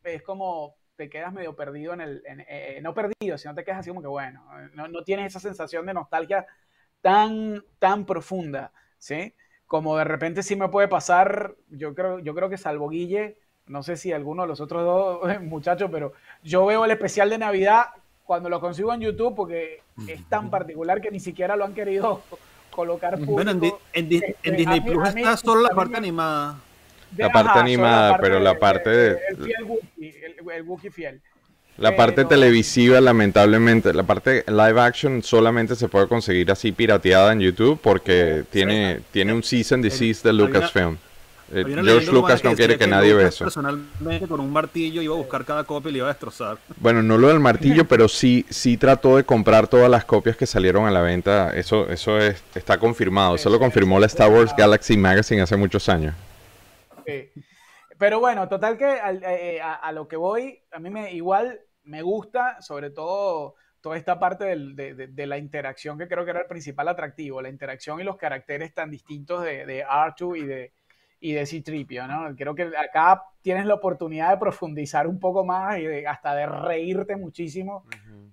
es como te quedas medio perdido en el... en- eh, no perdido, sino te quedas así como que, bueno, no, no tienes esa sensación de nostalgia tan, tan profunda, ¿sí? Como de repente sí me puede pasar, yo creo, yo creo que salvo Guille, no sé si alguno de los otros dos <laughs> muchachos, pero yo veo el especial de Navidad cuando lo consigo en YouTube porque es tan particular que ni siquiera lo han querido <laughs> colocar público. Bueno, en, en Di- Este, en Disney Plus está solo la parte animada. De- La parte animada, pero la parte de- El fiel Wookiee, el, el Wookiee fiel. La parte televisiva, lamentablemente, la parte live action solamente se puede conseguir así pirateada en YouTube porque tiene, tiene un season desist de Lucasfilm. Eh, George Lucas no quiere que nadie vea eso. Personalmente, con un martillo iba a buscar cada copia y le iba a destrozar. Bueno, no lo del martillo, <laughs> pero sí, sí trató de comprar todas las copias que salieron a la venta. Eso, eso es, está confirmado. Eso lo confirmó la Star Wars Galaxy Magazine hace muchos años. Sí. Pero bueno, total que al- eh, a, a lo que voy, a mí me igual me gusta, sobre todo toda esta parte del- de, de- de la interacción que creo que era el principal atractivo, la interacción y los caracteres tan distintos de, de R2 y de, y de Citripio, ¿no? Creo que acá tienes la oportunidad de profundizar un poco más y de- hasta de reírte muchísimo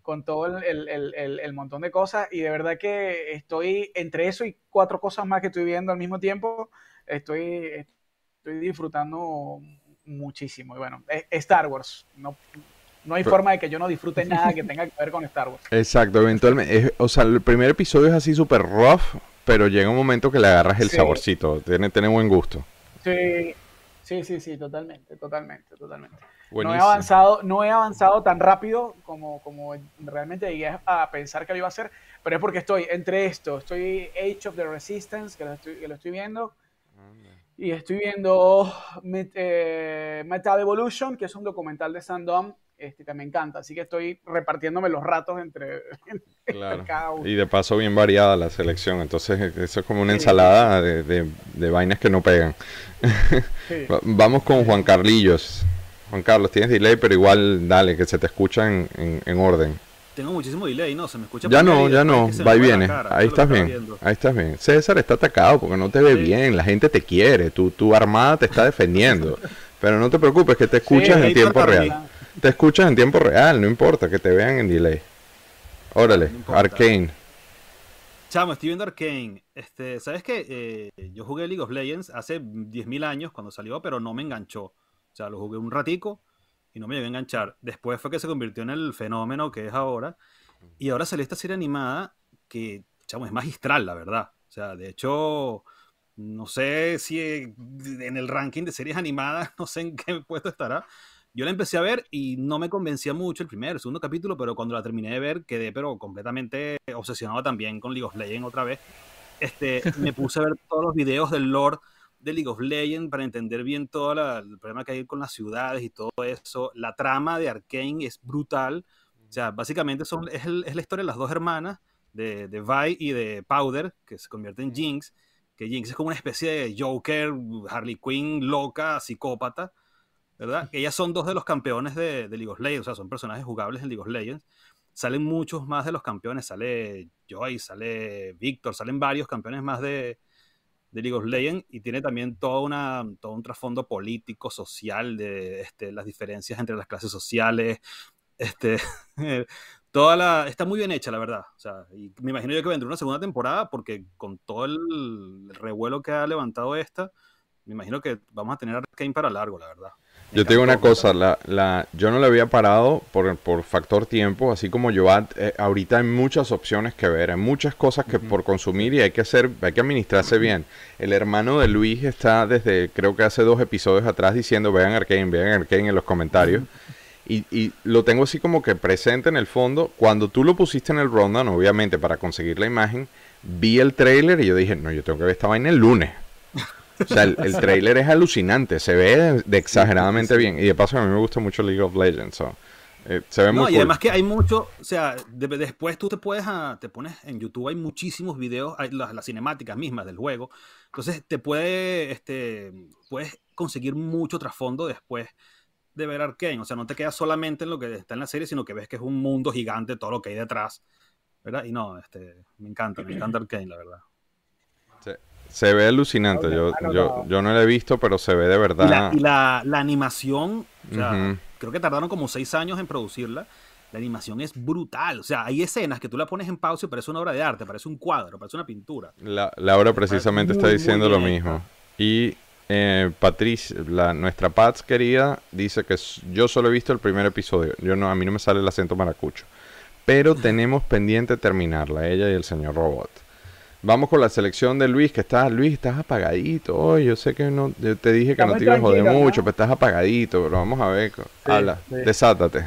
con todo el- el- el- el montón de cosas y de verdad que estoy entre eso y cuatro cosas más que estoy viendo al mismo tiempo, estoy, estoy disfrutando muchísimo. Y bueno, es- Star Wars, no, no hay Pero- forma de que yo no disfrute nada que tenga que ver con Star Wars. <laughs> Exacto, eventualmente. es- o sea, el primer episodio es así súper rough, pero llega un momento que le agarras el Sí. saborcito. Tiene, tiene buen gusto. Sí, sí, sí, sí, totalmente, totalmente, totalmente. No he avanzado, no he avanzado tan rápido como, como realmente llegué a pensar que lo iba a hacer, pero es porque estoy entre esto, estoy Age of the Resistance, que lo estoy, que lo estoy viendo, y estoy viendo Met- eh, Metal Evolution, que es un documental de Sandom, este, que me encanta, así que estoy repartiéndome los ratos entre, <laughs> entre Claro. cada uno. Y de paso bien variada la selección, entonces eh, eso es como una Sí. ensalada de, de- de vainas que no pegan. <laughs> Sí. Vamos con Juan Carlillos. Juan Carlos, tienes delay, pero igual dale, que se te escucha en, en- en orden. Tengo muchísimo delay, ¿no? Se me escucha Ya no, ya no, va y viene. cara, Ahí estás bien, viendo. ahí estás bien. César está atacado porque no te ve bien, la gente te quiere, tu, tu armada te está defendiendo. Pero no te preocupes, que te escuchas en tiempo real. Te escuchas en tiempo real, no importa que te vean en delay. Órale, No. Arcane. Chamo, estoy viendo Arkane. Este, ¿sabes qué? Eh, yo jugué League of Legends hace 10.000 años cuando salió, pero no me enganchó. O sea, lo jugué un ratico y no me llegué a enganchar. Después fue que se convirtió en el fenómeno que es ahora. Y ahora salió esta serie animada que, chamo, es magistral, la verdad. O sea, de hecho, no sé si en el ranking de series animadas, <laughs> no sé en qué puesto estará. Yo la empecé a ver y no me convencía mucho el primer, el segundo capítulo, pero cuando la terminé de ver quedé pero completamente obsesionado también con League of Legends otra vez. Este, me puse a ver todos los videos del lore de League of Legends para entender bien todo la- el problema que hay con las ciudades y todo eso. La trama de Arkane es brutal. O sea, básicamente son, es, el- es la historia de las dos hermanas, de, de Vi y de Powder, que se convierten en Jinx. Que Jinx es como una especie de Joker, Harley Quinn, loca, psicópata. ¿verdad? Ellas son dos de los campeones de, de League of Legends, o sea, son personajes jugables en League of Legends. Salen muchos más de los campeones, sale Joy, sale Víctor, salen varios campeones más de, de League of Legends y tiene también toda una, todo un trasfondo político, social, de este, las diferencias entre las clases sociales. Este, <laughs> toda la, está muy bien hecha, la verdad. O sea, y me imagino yo que vendrá una segunda temporada porque con todo el revuelo que ha levantado esta, me imagino que vamos a tener Arkane para largo, la verdad. Yo te digo una cosa, la, la, yo no le había parado por, por factor tiempo, así como yo, eh, ahorita hay muchas opciones que ver, hay muchas cosas que por consumir y hay que hacer, hay que administrarse bien. El hermano de Luis está desde, creo que hace dos episodios atrás diciendo, vean Arkane, vean Arkane en los comentarios. Y, y lo tengo así como que presente en el fondo. Cuando tú lo pusiste en el rundown, obviamente para conseguir la imagen, vi el trailer y yo dije, no, yo tengo que ver esta vaina el lunes. <laughs> O sea, el, el trailer es alucinante, se ve de, de exageradamente bien. Y de paso a mí me gusta mucho League of Legends. so, eh, se ve No, muy y cool. además que hay mucho, o sea, de- después tú te puedes, ah, te pones en YouTube, hay muchísimos videos, hay las, las cinemáticas mismas del juego, entonces te puede, este, puedes conseguir mucho trasfondo después de ver Arkane, o sea, no te quedas solamente en lo que está en la serie, sino que ves que es un mundo gigante, todo lo que hay detrás, ¿verdad? Y no, este, me encanta, me encanta Arkane, la verdad. Se, se ve alucinante. Yo, yo, anotado. yo no lo he visto, pero se ve de Y la, verdad. y la, la animación, o sea, Ujú. creo que tardaron como seis años en producirla. La animación es brutal. O sea, hay escenas que tú la pones en pausa y parece una obra de arte, parece un cuadro, parece una pintura. La, Laura precisamente está muy, muy diciendo lo mismo. Y eh, Patricia, la, nuestra Pats querida, dice que yo solo he visto el primer episodio. Yo no, a mí no me sale el acento maracucho. Pero <laughs> tenemos pendiente terminarla, ella y el señor Robot. Vamos con la selección de Luis, que está, Luis, estás apagadito. hoy yo sé que no, yo te dije que Está no te iba a joder mucho, pero estás apagadito. Pero vamos a ver, Sí, habla, sí. desátate.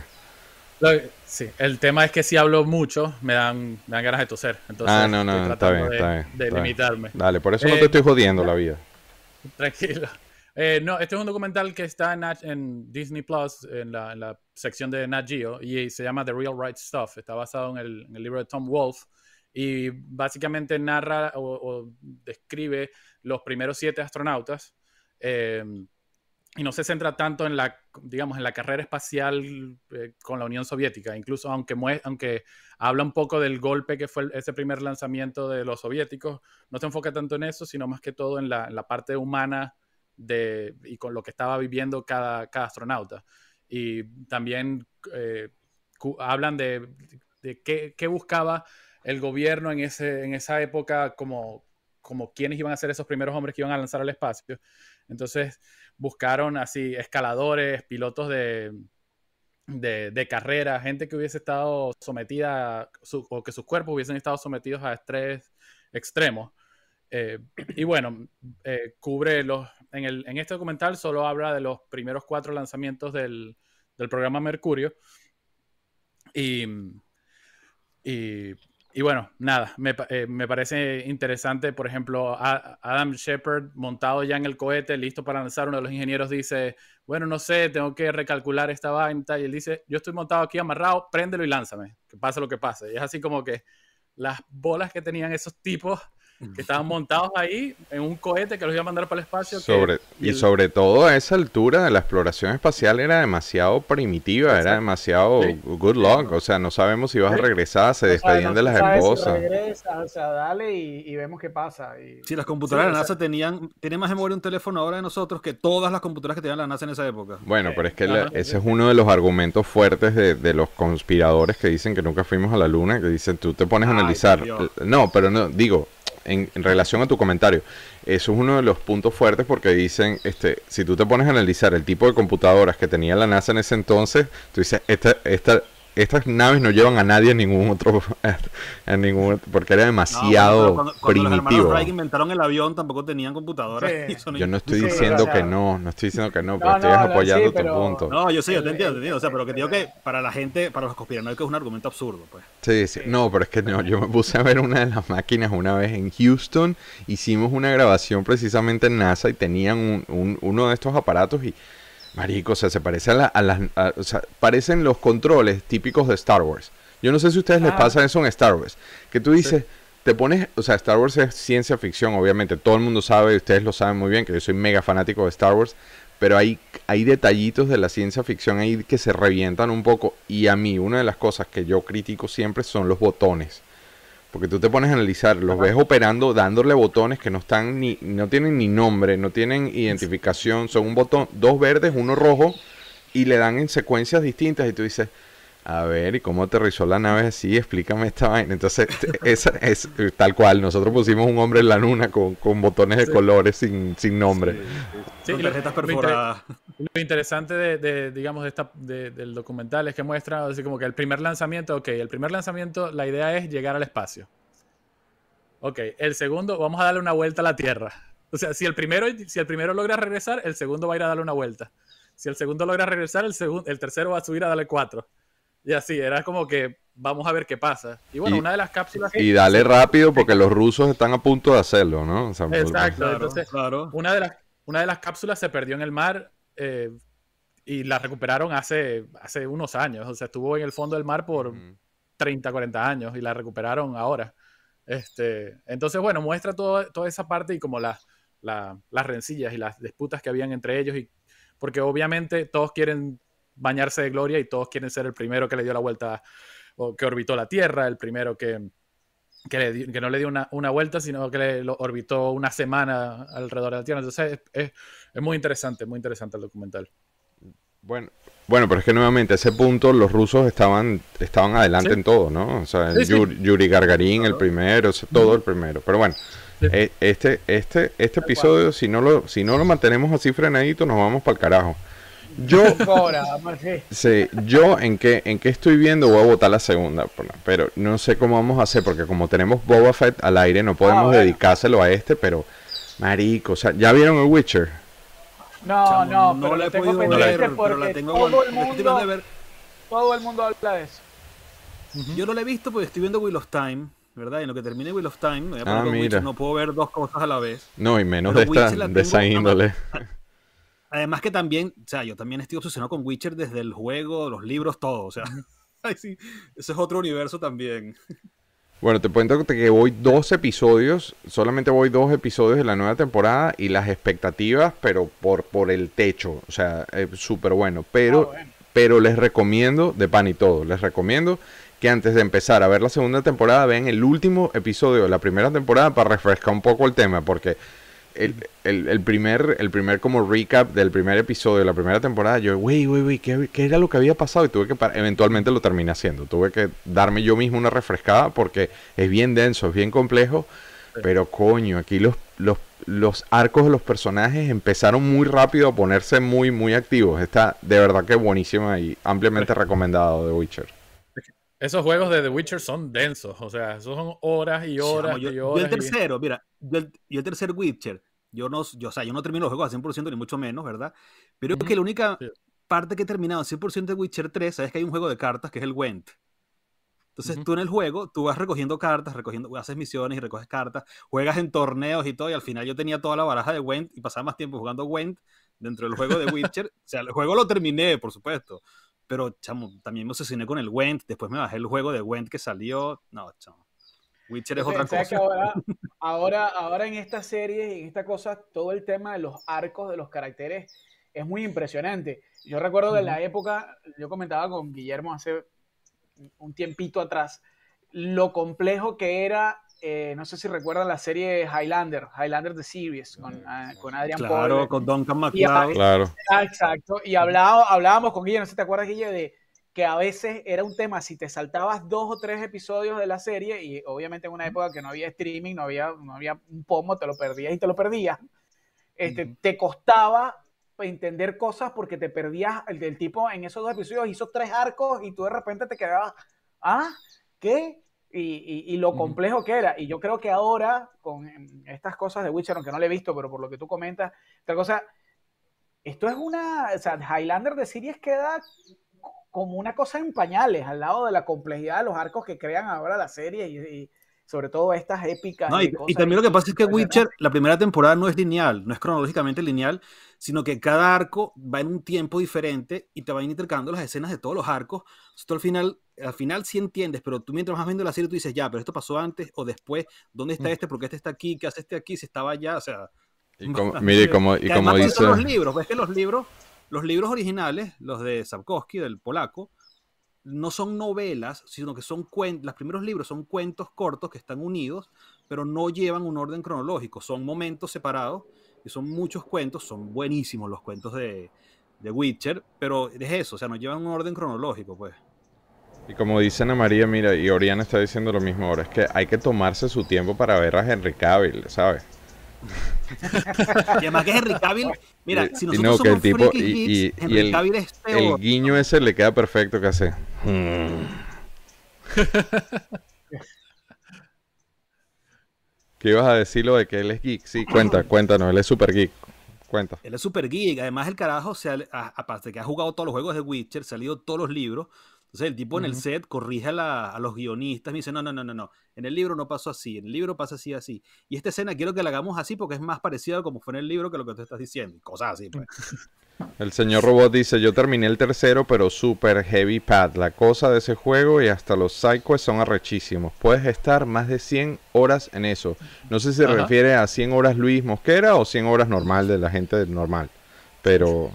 Lo- sí, el tema es que si hablo mucho, me dan, me dan ganas de toser. Entonces, Ah, no, no, estoy está bien, de, está bien, de está bien. limitarme. Dale, por eso no Eh, te estoy jodiendo la vida. <laughs> Tranquilo. Eh, no, este es un documental que está en Disney Plus, en la, en la sección de Nat Geo, y se llama The Real Right Stuff. Está basado en el, en el libro de Tom Wolfe y básicamente narra o, o describe los primeros siete astronautas. eh, y no se centra tanto en la, digamos, en la carrera espacial eh, con la Unión Soviética, incluso aunque, aunque habla un poco del golpe que fue ese primer lanzamiento de los soviéticos, no se enfoca tanto en eso, sino más que todo en la, en la parte humana de, y con lo que estaba viviendo cada, cada astronauta. Y también eh, hablan de, de qué, qué buscaba el gobierno en, ese, en esa época como, como quiénes iban a ser esos primeros hombres que iban a lanzar al espacio. Entonces buscaron así escaladores, pilotos de, de, de carrera, gente que hubiese estado sometida o que sus cuerpos hubiesen estado sometidos a estrés extremo. Eh, y bueno, eh, cubre los. En, el, en este documental solo habla de los primeros cuatro lanzamientos del, del programa Mercurio. Y, y bueno, nada, me, eh, me parece interesante, por ejemplo, Adam Shepard montado ya en el cohete, listo para lanzar, uno de los ingenieros dice, bueno, no sé, tengo que recalcular esta vaina y tal", y él dice, yo estoy montado aquí amarrado, préndelo y lánzame, que pase lo que pase. Y es así como que las bolas que tenían esos tipos que estaban montados ahí en un cohete que los iba a mandar para el espacio. que- Sobre, y el- sobre todo a esa altura de la exploración espacial era demasiado primitiva, era Exacto. demasiado Sí. good luck, o sea, no sabemos si vas a Sí. regresar, se O sea, despedían no de las si esposas. regresa, o sea, dale y, y vemos qué pasa. Y... Sí, las computadoras Sí, de la o NASA tenían, tenían más memoria un teléfono ahora de nosotros que todas las computadoras que tenían la NASA en esa época. Bueno, pero es que la- ese es uno de los argumentos fuertes de, de los conspiradores que dicen que nunca fuimos a la luna, que dicen, tú te pones a Ay, analizar. Dios. No, pero no, digo, en, en relación a tu comentario, eso es uno de los puntos fuertes porque dicen, este, si tú te pones a analizar el tipo de computadoras que tenía la NASA en ese entonces, tú dices, esta, esta, estas naves no llevan a nadie en ningún otro, <laughs> en ningún, porque era No, demasiado pero cuando, cuando los hermanos primitivo. Wright inventaron el avión tampoco tenían computadoras. Sí. <laughs> Yo no estoy Sí, diciendo que no, no estoy diciendo que no, pero No, estoy no, no, apoyando sí, tu pero- punto. No, yo sé, yo te entiendo, te entiendo. O sea, pero que digo que para la gente, para los conspiranoicos es un argumento absurdo, pues. Sí, sí. No, pero es que no, yo me puse a ver una de las máquinas una vez en Houston, hicimos una grabación precisamente en NASA y tenían un- un- uno de estos aparatos y, marico, o sea, se parece a, la- a las, a- o sea, parecen los controles típicos de Star Wars. Yo no sé si a ustedes les Ah. pasa eso en Star Wars, que tú dices, te pones, o sea, Star Wars es ciencia ficción, obviamente, todo el mundo sabe, y ustedes lo saben muy bien, que yo soy mega fanático de Star Wars, pero hay, hay detallitos de la ciencia ficción ahí que se revientan un poco. Y a mí, una de las cosas que yo critico siempre son los botones. Porque tú te pones a analizar, los ves operando, dándole botones que no están ni, no tienen ni nombre, no tienen identificación, son un botón, dos verdes, uno rojo, y le dan en secuencias distintas, y tú dices, a ver, ¿y cómo aterrizó la nave así? Explícame esta vaina. Entonces, esa es tal cual, nosotros pusimos un hombre en la luna con, con botones de Sí. colores sin, sin nombre. Sí, Con lo- tarjetas lo inter- perforadas. Lo interesante de, de, digamos, de esta, de- del documental es que muestra así como que el primer lanzamiento, ok, el primer lanzamiento, la idea es llegar al espacio. Ok, el segundo, vamos a darle una vuelta a la Tierra. O sea, si el primero, si el primero logra regresar, el segundo va a ir a darle una vuelta. Si el segundo logra regresar, el, segundo, el tercero va a subir a darle cuatro. Y así, era como que vamos a ver qué pasa. Y bueno, Y- una de las cápsulas... Y dale rápido porque los rusos están a punto de hacerlo, ¿no? O sea, Exacto. Claro, entonces- claro. Una de las, una de las cápsulas se perdió en el mar eh, y la recuperaron hace, hace unos años. O sea, estuvo en el fondo del mar por Ujú. 30, 40 años y la recuperaron ahora. Este, entonces, bueno, muestra todo- toda esa parte y como la- la- las rencillas y las disputas que habían entre ellos. Y, porque obviamente todos quieren bañarse de gloria y todos quieren ser el primero que le dio la vuelta o que orbitó la Tierra, el primero que, que, le di- que no le dio una, una vuelta, sino que le lo orbitó una semana alrededor de la Tierra. Entonces, es, es- es muy interesante, muy interesante el documental. Bueno, bueno, pero es que nuevamente a ese punto los rusos estaban, estaban adelante Sí. en todo, ¿no? O sea, Sí, sí. Yuri, Yuri Gagarin el primero, todo el primero. Pero bueno, eh, este, este, este episodio, si no lo, si no lo mantenemos así frenadito, nos vamos para el carajo. Yo. <laughs> Sí, yo en qué, en qué estoy viendo voy a votar la segunda, pero no sé cómo vamos a hacer, porque como tenemos Boba Fett al aire, no podemos bueno. dedicárselo a este, pero marico, o sea, ¿ya vieron el Witcher? No, Chamo, no, pero la he tengo podido pendiente ver, pero porque la tengo todo el la tratando de mundo, ver. todo el mundo habla de eso. Yo no lo he visto porque estoy viendo Wheel of Time, ¿verdad? Y en lo que termine Wheel of Time, me voy a poner Ah, mira. Witcher, no puedo ver dos cosas a la vez. No, y menos Pero de esta, la de esa índole. Además que también, o sea, yo también estoy obsesionado con Witcher desde el juego, los libros, todo. O sea, <laughs> ay, sí, ese es otro universo también. Bueno, te cuento que voy dos episodios, solamente voy dos episodios de la nueva temporada y las expectativas, pero por, por el techo, o sea, eh, súper bueno. Pero, Ah, bueno. pero les recomiendo, de pan y todo, les recomiendo que antes de empezar a ver la segunda temporada vean el último episodio de la primera temporada para refrescar un poco el tema, porque el, el- el primer, el primer como recap del primer episodio de la primera temporada, yo, wey, wey, wey, ¿qué, qué era lo que había pasado? Y tuve que, eventualmente lo terminé haciendo. Tuve que darme yo mismo una refrescada porque es bien denso, es bien complejo. Pero coño, aquí los, los, los arcos de los personajes empezaron muy rápido a ponerse muy, muy activos. Está de verdad que buenísima y ampliamente recomendado The Witcher. Esos juegos de The Witcher son densos, o sea, esos son horas y horas Chamo, yo, y yo horas. el y- tercero, mira, yo el, yo el tercer Witcher, yo no, yo, o sea, yo no termino los juegos al 100% ni mucho menos, ¿verdad? Pero Ujú, que la única sí. parte que he terminado al 100% de Witcher 3, sabes que hay un juego de cartas que es el Gwent. Entonces Ujú. tú en el juego, tú vas recogiendo cartas, recogiendo, haces misiones y recoges cartas, juegas en torneos y todo, y al final yo tenía toda la baraja de Gwent y pasaba más tiempo jugando Gwent dentro del juego de <laughs> Witcher. o sea, el juego lo terminé, por supuesto. Pero, chamo, también me obsesioné con el Gwent. Después me bajé el juego de Gwent que salió. No, chamo. Witcher es otra ¿Sabes que cosa. ahora, <laughs> ahora, ahora en esta serie y en esta cosa, todo el tema de los arcos de los caracteres es muy impresionante. Yo recuerdo que en la época, yo comentaba con Guillermo hace un tiempito atrás, lo complejo que era, eh, no sé si recuerdan la serie Highlander, Highlander The Series, con, ah, con Adrian Claro, Paul. con Duncan MacLeod. Claro. Ah, exacto. Y hablaba- hablábamos con Guille, no sé si te acuerdas, Guille, de que a veces era un tema, si te saltabas dos o tres episodios de la serie, y obviamente en una época que no había streaming, no había, no había un pomo, te lo perdías y te lo perdías, este, te costaba entender cosas porque te perdías, el, el tipo en esos dos episodios hizo tres arcos y tú de repente te quedabas, ah, ¿qué? Y, y- y lo complejo que era. Y yo creo que ahora, con estas cosas de Witcher, aunque no le he visto, pero por lo que tú comentas, otra cosa, esto es una, o sea, Highlander de Series queda como una cosa en pañales al lado de la complejidad de los arcos que crean ahora la serie y, y sobre todo estas épicas. No, y, y cosas también lo que pasa es que impresionantes. Witcher, la primera temporada no es lineal, no es cronológicamente lineal, sino que cada arco va en un tiempo diferente y te van intercalando las escenas de todos los arcos. Entonces, tú al final, al final sí entiendes, pero tú mientras vas viendo la serie tú dices, ya, pero esto pasó antes o después, ¿dónde está Mm. este? ¿Por qué este está aquí? ¿Qué hace este aquí? Si estaba allá, o sea... Y como, mire, como, y como dice. son los libros, ves que los libros, los libros originales, los de Sapkowski, del polaco, no son novelas, sino que son cuentos, los primeros libros son cuentos cortos que están unidos, pero no llevan un orden cronológico, son momentos separados, y son muchos cuentos, son buenísimos los cuentos de, de Witcher, pero es eso, o sea, no llevan un orden cronológico, pues. Y como dice Ana María, mira, y Oriana está diciendo lo mismo ahora, es que hay que tomarse su tiempo para ver a Henry Cavill, ¿sabes? <laughs> Y además que Henry Cavill, mira, Y- si nosotros no, que somos el tipo- y- geeks, y- y Henry el- Cavill es El peor. guiño ese le queda perfecto que hace. Hmm. ¿Qué ibas a decir lo de que él es geek? Sí, cuenta, cuéntanos, él es super geek. Cuenta. Él es super geek. Además, el carajo, se ha- aparte de que ha jugado todos los juegos de Witcher, se ha leído todos los libros. Entonces, el tipo en el set corrige a, la- a los guionistas. Me dice: No, no, no, no, no. En el libro no pasó así. En el libro pasa así, así. Y esta escena quiero que la hagamos así porque es más parecida a como fue en el libro que lo que tú estás diciendo. y Cosas así, pues. <laughs> El señor Robot dice, yo terminé el tercero, pero super heavy pad. La cosa de ese juego y hasta los sidequests son arrechísimos. Puedes estar más de 100 horas en eso. No sé si se Ajá. refiere a 100 horas Luis Mosquera o 100 horas normal de la gente normal. Pero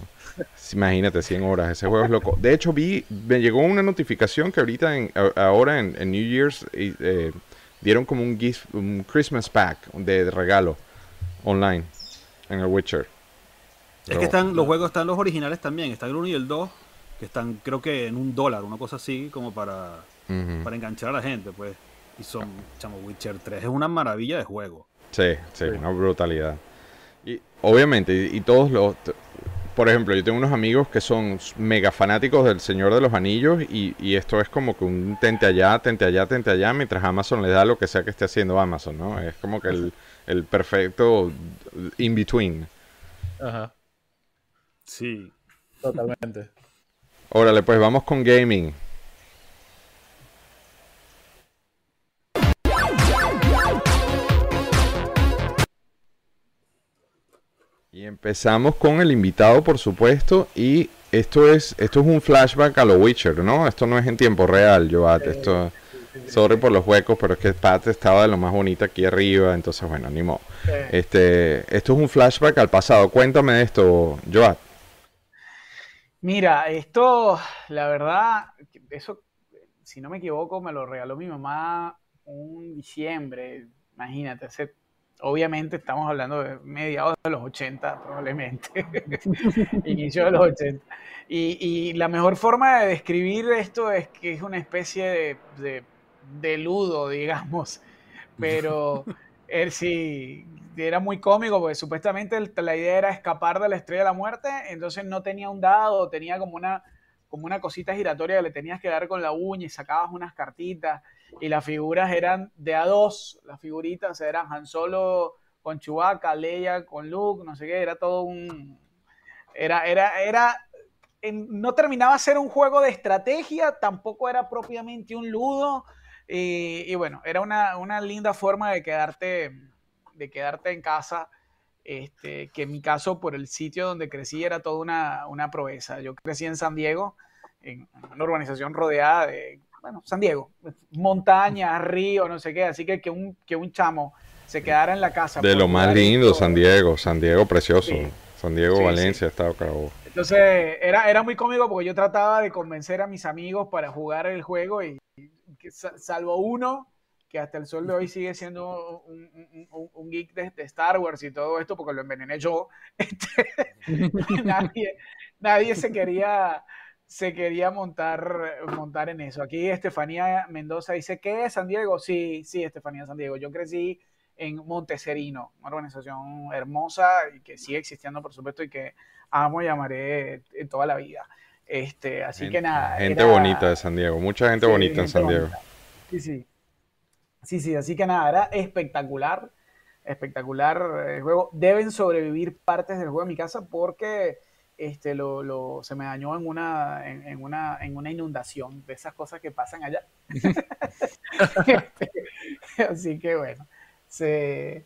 imagínate, 100 horas. Ese juego es loco. De hecho, vi, me llegó una notificación que ahorita, en- ahora en, en New Year's, eh, dieron como un, gift, un Christmas pack de regalo online en el Witcher. Es que están, los juegos están los originales también. Están el 1 y el 2, que están, creo que en un dólar, una cosa así, como para, para enganchar a la gente, pues. Y son, chamo, Witcher 3 es una maravilla de juego. Sí, sí, una brutalidad. Y obviamente, y, y todos los... Por ejemplo, yo tengo unos amigos que son mega fanáticos del Señor de los Anillos y, y esto es como que un tente allá, tente allá, tente allá, mientras Amazon les da lo que sea que esté haciendo Amazon, ¿no? Es como que el, el perfecto in-between. Ajá, Sí. totalmente. Órale, pues vamos con gaming. Y empezamos con el invitado, por supuesto, y esto es esto es un flashback a lo Witcher, ¿no? Esto no es en tiempo real, Joat. Esto, sorry por los huecos, pero es que Pat estaba de lo más bonito aquí arriba, entonces bueno, ni modo. Este, esto es un flashback al pasado. Cuéntame de esto, Joat. Mira, esto, la verdad, eso, si no me equivoco, me lo regaló mi mamá un diciembre, imagínate, hace Obviamente estamos hablando de mediados de los 80, probablemente. <laughs> Inicio de los 80. Y, y, la mejor forma de describir esto es que es una especie de, de, de ludo, digamos. Pero <laughs> él sí era muy cómico porque supuestamente la idea era escapar de la estrella de la muerte, entonces no tenía un dado, tenía como una, como una cosita giratoria que le tenías que dar con la uña y sacabas unas cartitas y las figuras eran de a dos, las figuritas eran Han Solo con Chewbacca, Leia con Luke, no sé qué, era todo un... Era, era, era, no terminaba a ser un juego de estrategia, tampoco era propiamente un ludo, y, bueno, era una, una, linda forma de quedarte, de quedarte en casa, este, que en mi caso, por el sitio donde crecí, era toda una, una proeza. Yo crecí en San Diego, en una urbanización rodeada de bueno, San Diego, montaña, río, no sé qué, así que que un, que un chamo se quedara en la casa. De lo más lindo, San Diego, San Diego precioso, San Diego, Valencia, Estado Cabo. Entonces era, era muy cómico porque yo trataba de convencer a mis amigos para jugar el juego y, salvo uno que hasta el sol de hoy sigue siendo un, geek de, Star Wars y todo esto porque lo envenené yo, <laughs> este, nadie, nadie se quería se quería montar, montar en eso. Aquí Estefanía Mendoza dice, ¿qué es San Diego? Sí, sí, Estefanía San Diego. Yo crecí en Monteserino, una organización hermosa y que sigue existiendo, por supuesto, y que amo y amaré toda la vida. Este, así que nada. Gente bonita de San Diego, mucha gente bonita en San Diego. Sí, sí. Sí, sí, así que nada, era espectacular, espectacular el juego. Deben sobrevivir partes del juego en mi casa porque este, lo, lo, se me dañó en una, en, una, en una inundación de esas cosas que pasan allá. <laughs> así que bueno, se,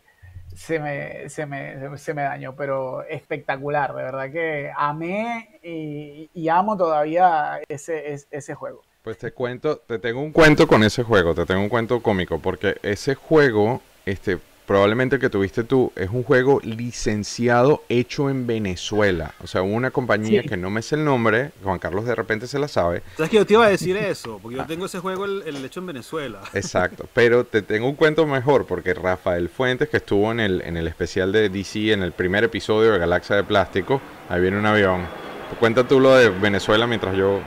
se, me, se, me, se, me, dañó, pero espectacular, de verdad que amé y, y amo todavía ese, ese juego. Pues te cuento, te tengo un cuento con ese juego, te tengo un cuento cómico, porque ese juego, este, probablemente el que tuviste tú, es un juego licenciado hecho en Venezuela. O sea, una compañía que no me sé el nombre, Juan Carlos de repente se la sabe. ¿Sabes que yo te iba a decir <laughs> eso? Porque yo tengo ese juego el, hecho en Venezuela. Exacto, pero te tengo un cuento mejor, porque Rafael Fuentes, que estuvo en el, en el especial de DC, en el primer episodio de Galaxia de Plástico, ahí viene un avión. Cuenta tú lo de Venezuela mientras yo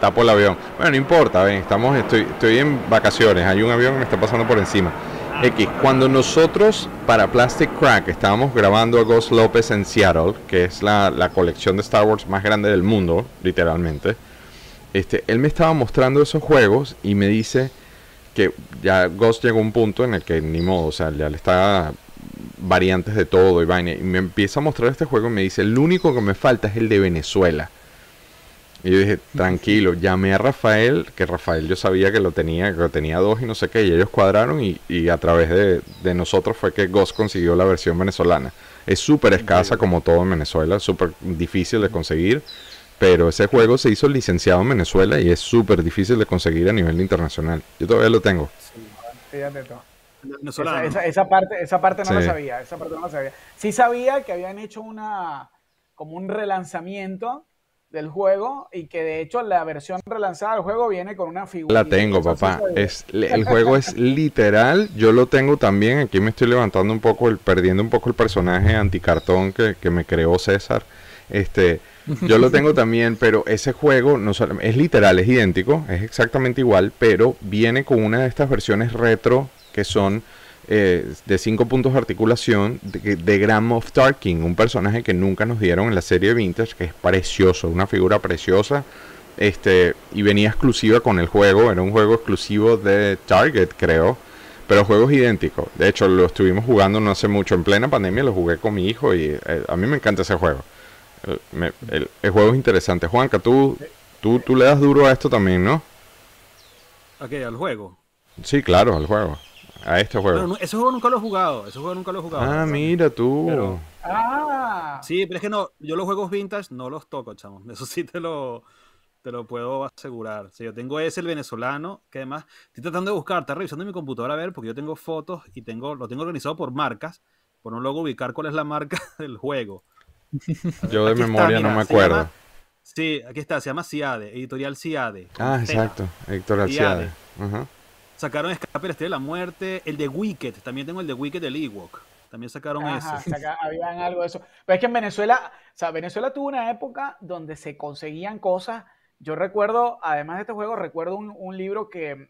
tapo, el avión. Bueno, no importa, ven, estamos, estoy, estoy en vacaciones, hay un avión que me está pasando por encima. X, cuando nosotros para Plastic Crack estábamos grabando a Ghost López en Seattle, que es la, colección de Star Wars más grande del mundo, literalmente, este, él me estaba mostrando esos juegos y me dice que ya Ghost llegó a un punto en el que ni modo, o sea, ya le está variantes de todo y vaina. Y me empieza a mostrar este juego y me dice, el único que me falta es el de Venezuela. Y yo dije, tranquilo, llamé a Rafael, que Rafael yo sabía que lo tenía, que lo tenía dos y no sé qué, y ellos cuadraron y, a través de, nosotros fue que Ghost consiguió la versión venezolana. Es súper escasa como todo en Venezuela, súper difícil de conseguir, pero ese juego se hizo licenciado en Venezuela y es súper difícil de conseguir a nivel internacional. Yo todavía lo tengo. Esa, esa, parte, esa parte no lo sabía, esa parte no lo sabía. Sí sabía que habían hecho una como un relanzamiento del juego y que de hecho la versión relanzada del juego viene con una figura. La tengo, papá. Es, el juego es literal. Yo lo tengo también. Aquí me estoy levantando un poco, el, perdiendo un poco el personaje anticartón que, que me creó César. Este, yo lo tengo <laughs> también, pero ese juego no es literal, es idéntico, es exactamente igual, pero viene con una de estas versiones retro que son eh, de cinco puntos de articulación de, de Grand Moff Tarkin, un personaje que nunca nos dieron en la serie Vintage, que es precioso, una figura preciosa. Este, y venía exclusiva con el juego, era un juego exclusivo de Target, creo, pero juegos idénticos. De hecho, lo estuvimos jugando no hace mucho, en plena pandemia lo jugué con mi hijo y eh, a mí me encanta ese juego. El, juego es interesante. Juanca, tú, tú, tú le das duro a esto también, ¿no? ¿A qué? ¿Al juego? Sí, claro, al juego a este juego. ese juego nunca lo he jugado. Ese juego nunca lo he jugado. Ah, mira tú. ah. Sí, pero es que no, yo los juegos vintage no los toco, chamo. <laughs> Eso sí te lo, te lo puedo asegurar. Si yo tengo ese, el venezolano, que además estoy tratando de buscar, está revisando mi computadora a ver, porque yo tengo fotos y tengo, lo tengo organizado por marcas, por no luego ubicar cuál es la marca <laughs> del juego. yo de memoria no me acuerdo. sí, aquí está, se llama CIADE, Editorial CIADE. Ah, exacto, Editorial CIADE. Ajá. Sacaron Escape la Estrella de la Muerte. El de Wicked. También tengo el de Wicked del Ewok. También sacaron Ajá, ese. saca- habían algo de eso. Pero es que en Venezuela, o sea, Venezuela tuvo una época donde se conseguían cosas. Yo recuerdo, además de este juego, recuerdo un, un libro que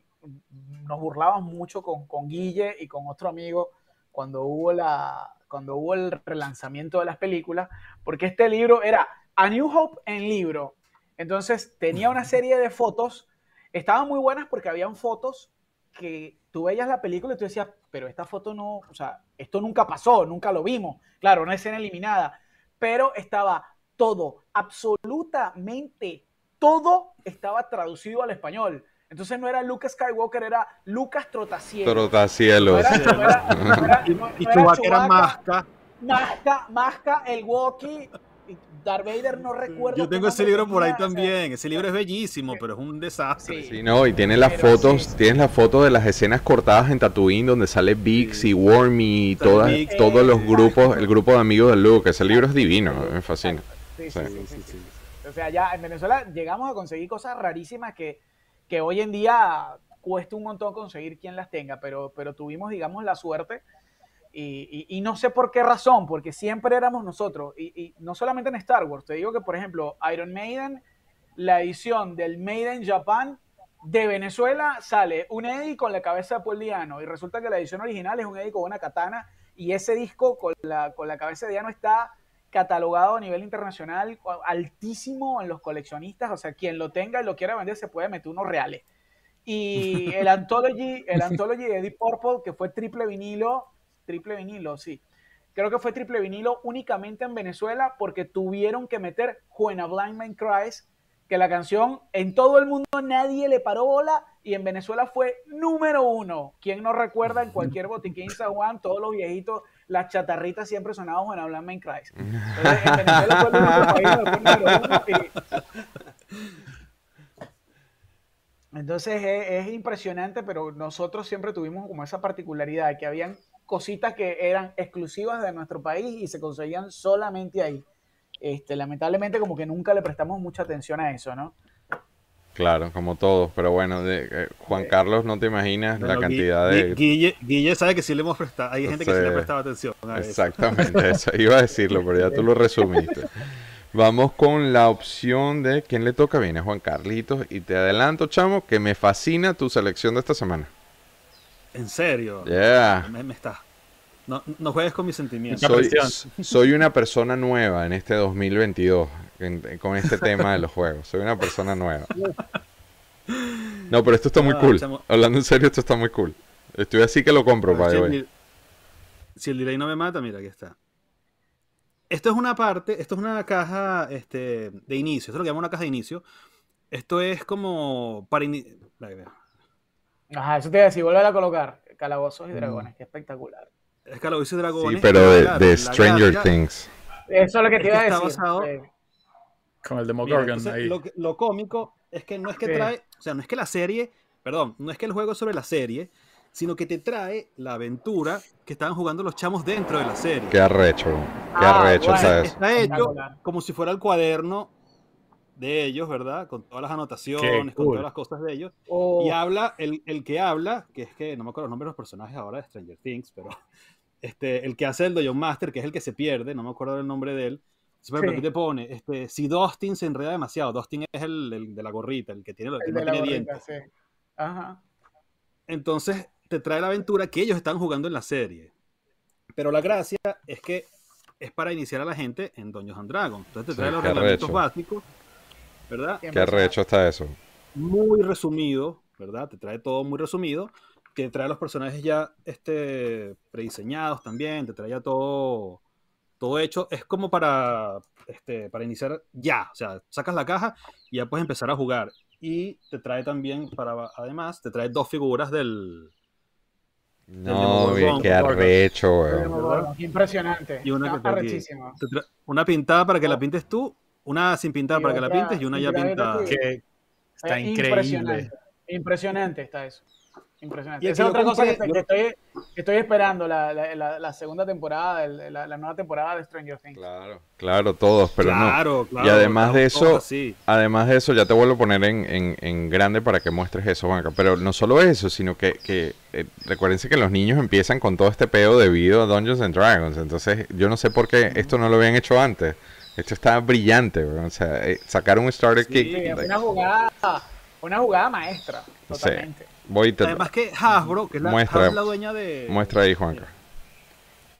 nos burlábamos mucho con, con Guille y con otro amigo cuando hubo, la, cuando hubo el relanzamiento de las películas, porque este libro era A New Hope en libro. Entonces tenía una serie de fotos, estaban muy buenas porque habían fotos que tú veías la película y tú decías, pero esta foto no, o sea, esto nunca pasó, nunca lo vimos. Claro, una escena eliminada, pero estaba todo, absolutamente todo estaba traducido al español. Entonces no era Lucas Skywalker, era Lucas Trotacielos. No Trotacielos. era, no era- no era- Y, <laughs> no- y no era Chewbacca era Masca. Masca, Masca, el Wookiee, y Darth Vader no recuerdo. Yo tengo ese libro por ahí también. Ese libro es bellísimo, pero es un desastre. Sí. Sí, no, y tiene las Pero fotos, sí. tienes la foto de las escenas cortadas en Tatooine donde sale Bix y Wormy y todas, Biggs. todos los grupos, el grupo de amigos de Luke. Ese libro es divino, me fascina. Sí, Sí. sí, sí, sí, sí. O sea, ya en Venezuela llegamos a conseguir cosas rarísimas que, que hoy en día cuesta un montón conseguir quien las tenga, pero, pero tuvimos, digamos, la suerte. Y, y- y no sé por qué razón, porque siempre éramos nosotros. Y, y no solamente en Star Wars. Te digo que, por ejemplo, Iron Maiden, la edición del Made in Japan de Venezuela sale un Eddie con la cabeza de Paul Diano. Y resulta que la edición original es un Eddie con una katana. Y ese disco con la, con la cabeza de Diano está catalogado a nivel internacional altísimo en los coleccionistas, o sea, quien lo tenga y lo quiera vender se puede meter unos reales. Y <laughs> el Anthology, el Anthology de Deep Purple, que fue triple vinilo, triple vinilo, sí. Creo que fue triple vinilo únicamente en Venezuela porque tuvieron que meter When a Blind Man Cries, que la canción en todo el mundo nadie le paró bola y en Venezuela fue número uno. ¿Quién no recuerda en cualquier botiquín San Juan, todos los viejitos, las chatarritas siempre sonaban When a Blind Man Cries? Entonces, en Venezuela fue el único país donde fue número uno y- Entonces es, es impresionante, pero nosotros siempre tuvimos como esa particularidad, que habían cositas que eran exclusivas de nuestro país y se conseguían solamente ahí. Este, lamentablemente como que nunca le prestamos mucha atención a eso, ¿no? Claro, como todos, pero bueno, de- eh, Juan Carlos, no te imaginas la cantidad de... Guille, Guille sabe que sí le hemos prestado. Hay gente que sí le ha prestado atención. a eso. Exactamente, eso iba a decirlo, pero ya tú lo resumiste. Vamos con la opción de quién le toca. Viene Juan Carlitos y te adelanto, chamo, que me fascina tu selección de esta semana. En serio. Yeah. Me, me está. No, no juegues con mis sentimientos. Soy, una persona nueva en este 2022 en- con este tema de los juegos. Soy una persona nueva. No, pero esto está muy Ah, cool. chamo. Hablando en serio, esto está muy cool. Estoy así que lo compro, si, by the el, si el delay no me mata, mira, aquí está. Esto es una parte, esto es una caja este, de inicio. Esto es lo que llamo una caja de inicio. Esto es como para ini- la que veo. Ajá, eso te iba a decir, vuelve a colocar. Calabozos y dragones, qué espectacular. Es Calabozos y Sí, Dragones. pero y de, la- de la Stranger Things. Eso es lo que te que iba a decir. basado- Sí. Con el Demogorgon ahí. lo, que- lo cómico es que no es que Sí. trae, o sea, no es que la serie, perdón, no es que el juego es sobre la serie, sino que te trae la aventura que estaban jugando los chamos dentro de la serie. Qué arrecho. Qué Ah, arrecho bueno. está hecho como si fuera el cuaderno de ellos, ¿verdad? Con todas las anotaciones, con cool. todas las cosas de ellos. Oh, Y habla, el, el que habla, que es que no me acuerdo los nombres de los personajes ahora de Stranger Things, pero <laughs> este, el que hace el Dojon Master, que es el que se pierde, no me acuerdo el nombre de él. Si, por ejemplo, Sí. aquí te pone, este, si Dustin se enreda demasiado, Dustin es el, el de la gorrita, el que tiene, el que no tiene gorrita, dientes. sí. Ajá. Entonces te trae la aventura que ellos están jugando en la serie. Pero la gracia es que es para iniciar a la gente en Dungeons and Dragons. Entonces te trae Sí, los reglamentos básicos, ¿verdad? Qué arrecho está eso. Muy resumido, ¿verdad? Te trae todo muy resumido. Te trae los personajes ya este, prediseñados también. Te trae ya todo, todo hecho. Es como para, este, para iniciar ya. O sea, sacas la caja y ya puedes empezar a jugar. Y te trae también, para además, te trae dos figuras del, No, bien, qué arrecho, weón. impresionante. Y una que te trae una pintada para que la pintes tú, una sin pintar Y para que la pintes y una sin ya pintar, pintada. Que está Eh, increíble. Impresionante. Impresionante está eso. Impresionante. Y Esa es otra cosa que, estoy, que estoy esperando, la, la- la- la segunda temporada, el- la, la nueva temporada de Stranger Things. Claro. Claro, todos, pero no. claro, claro. Y además de estamos todos eso. Además de eso, ya te vuelvo a poner en, en- en grande para que muestres eso, Juanca. Pero no solo eso, sino que, que eh, recuérdense que los niños empiezan con todo este peo debido a Dungeons and Dragons. Entonces, yo no sé por qué esto no lo habían hecho antes. Esto está brillante, weón. O sea, eh, sacar un starter Sí, kick. Sí, like, una jugada, una jugada maestra, totalmente. voy y te Además que Hasbro, que es la, Muestra- Hasbro es la dueña de... muestra ahí, Juanca.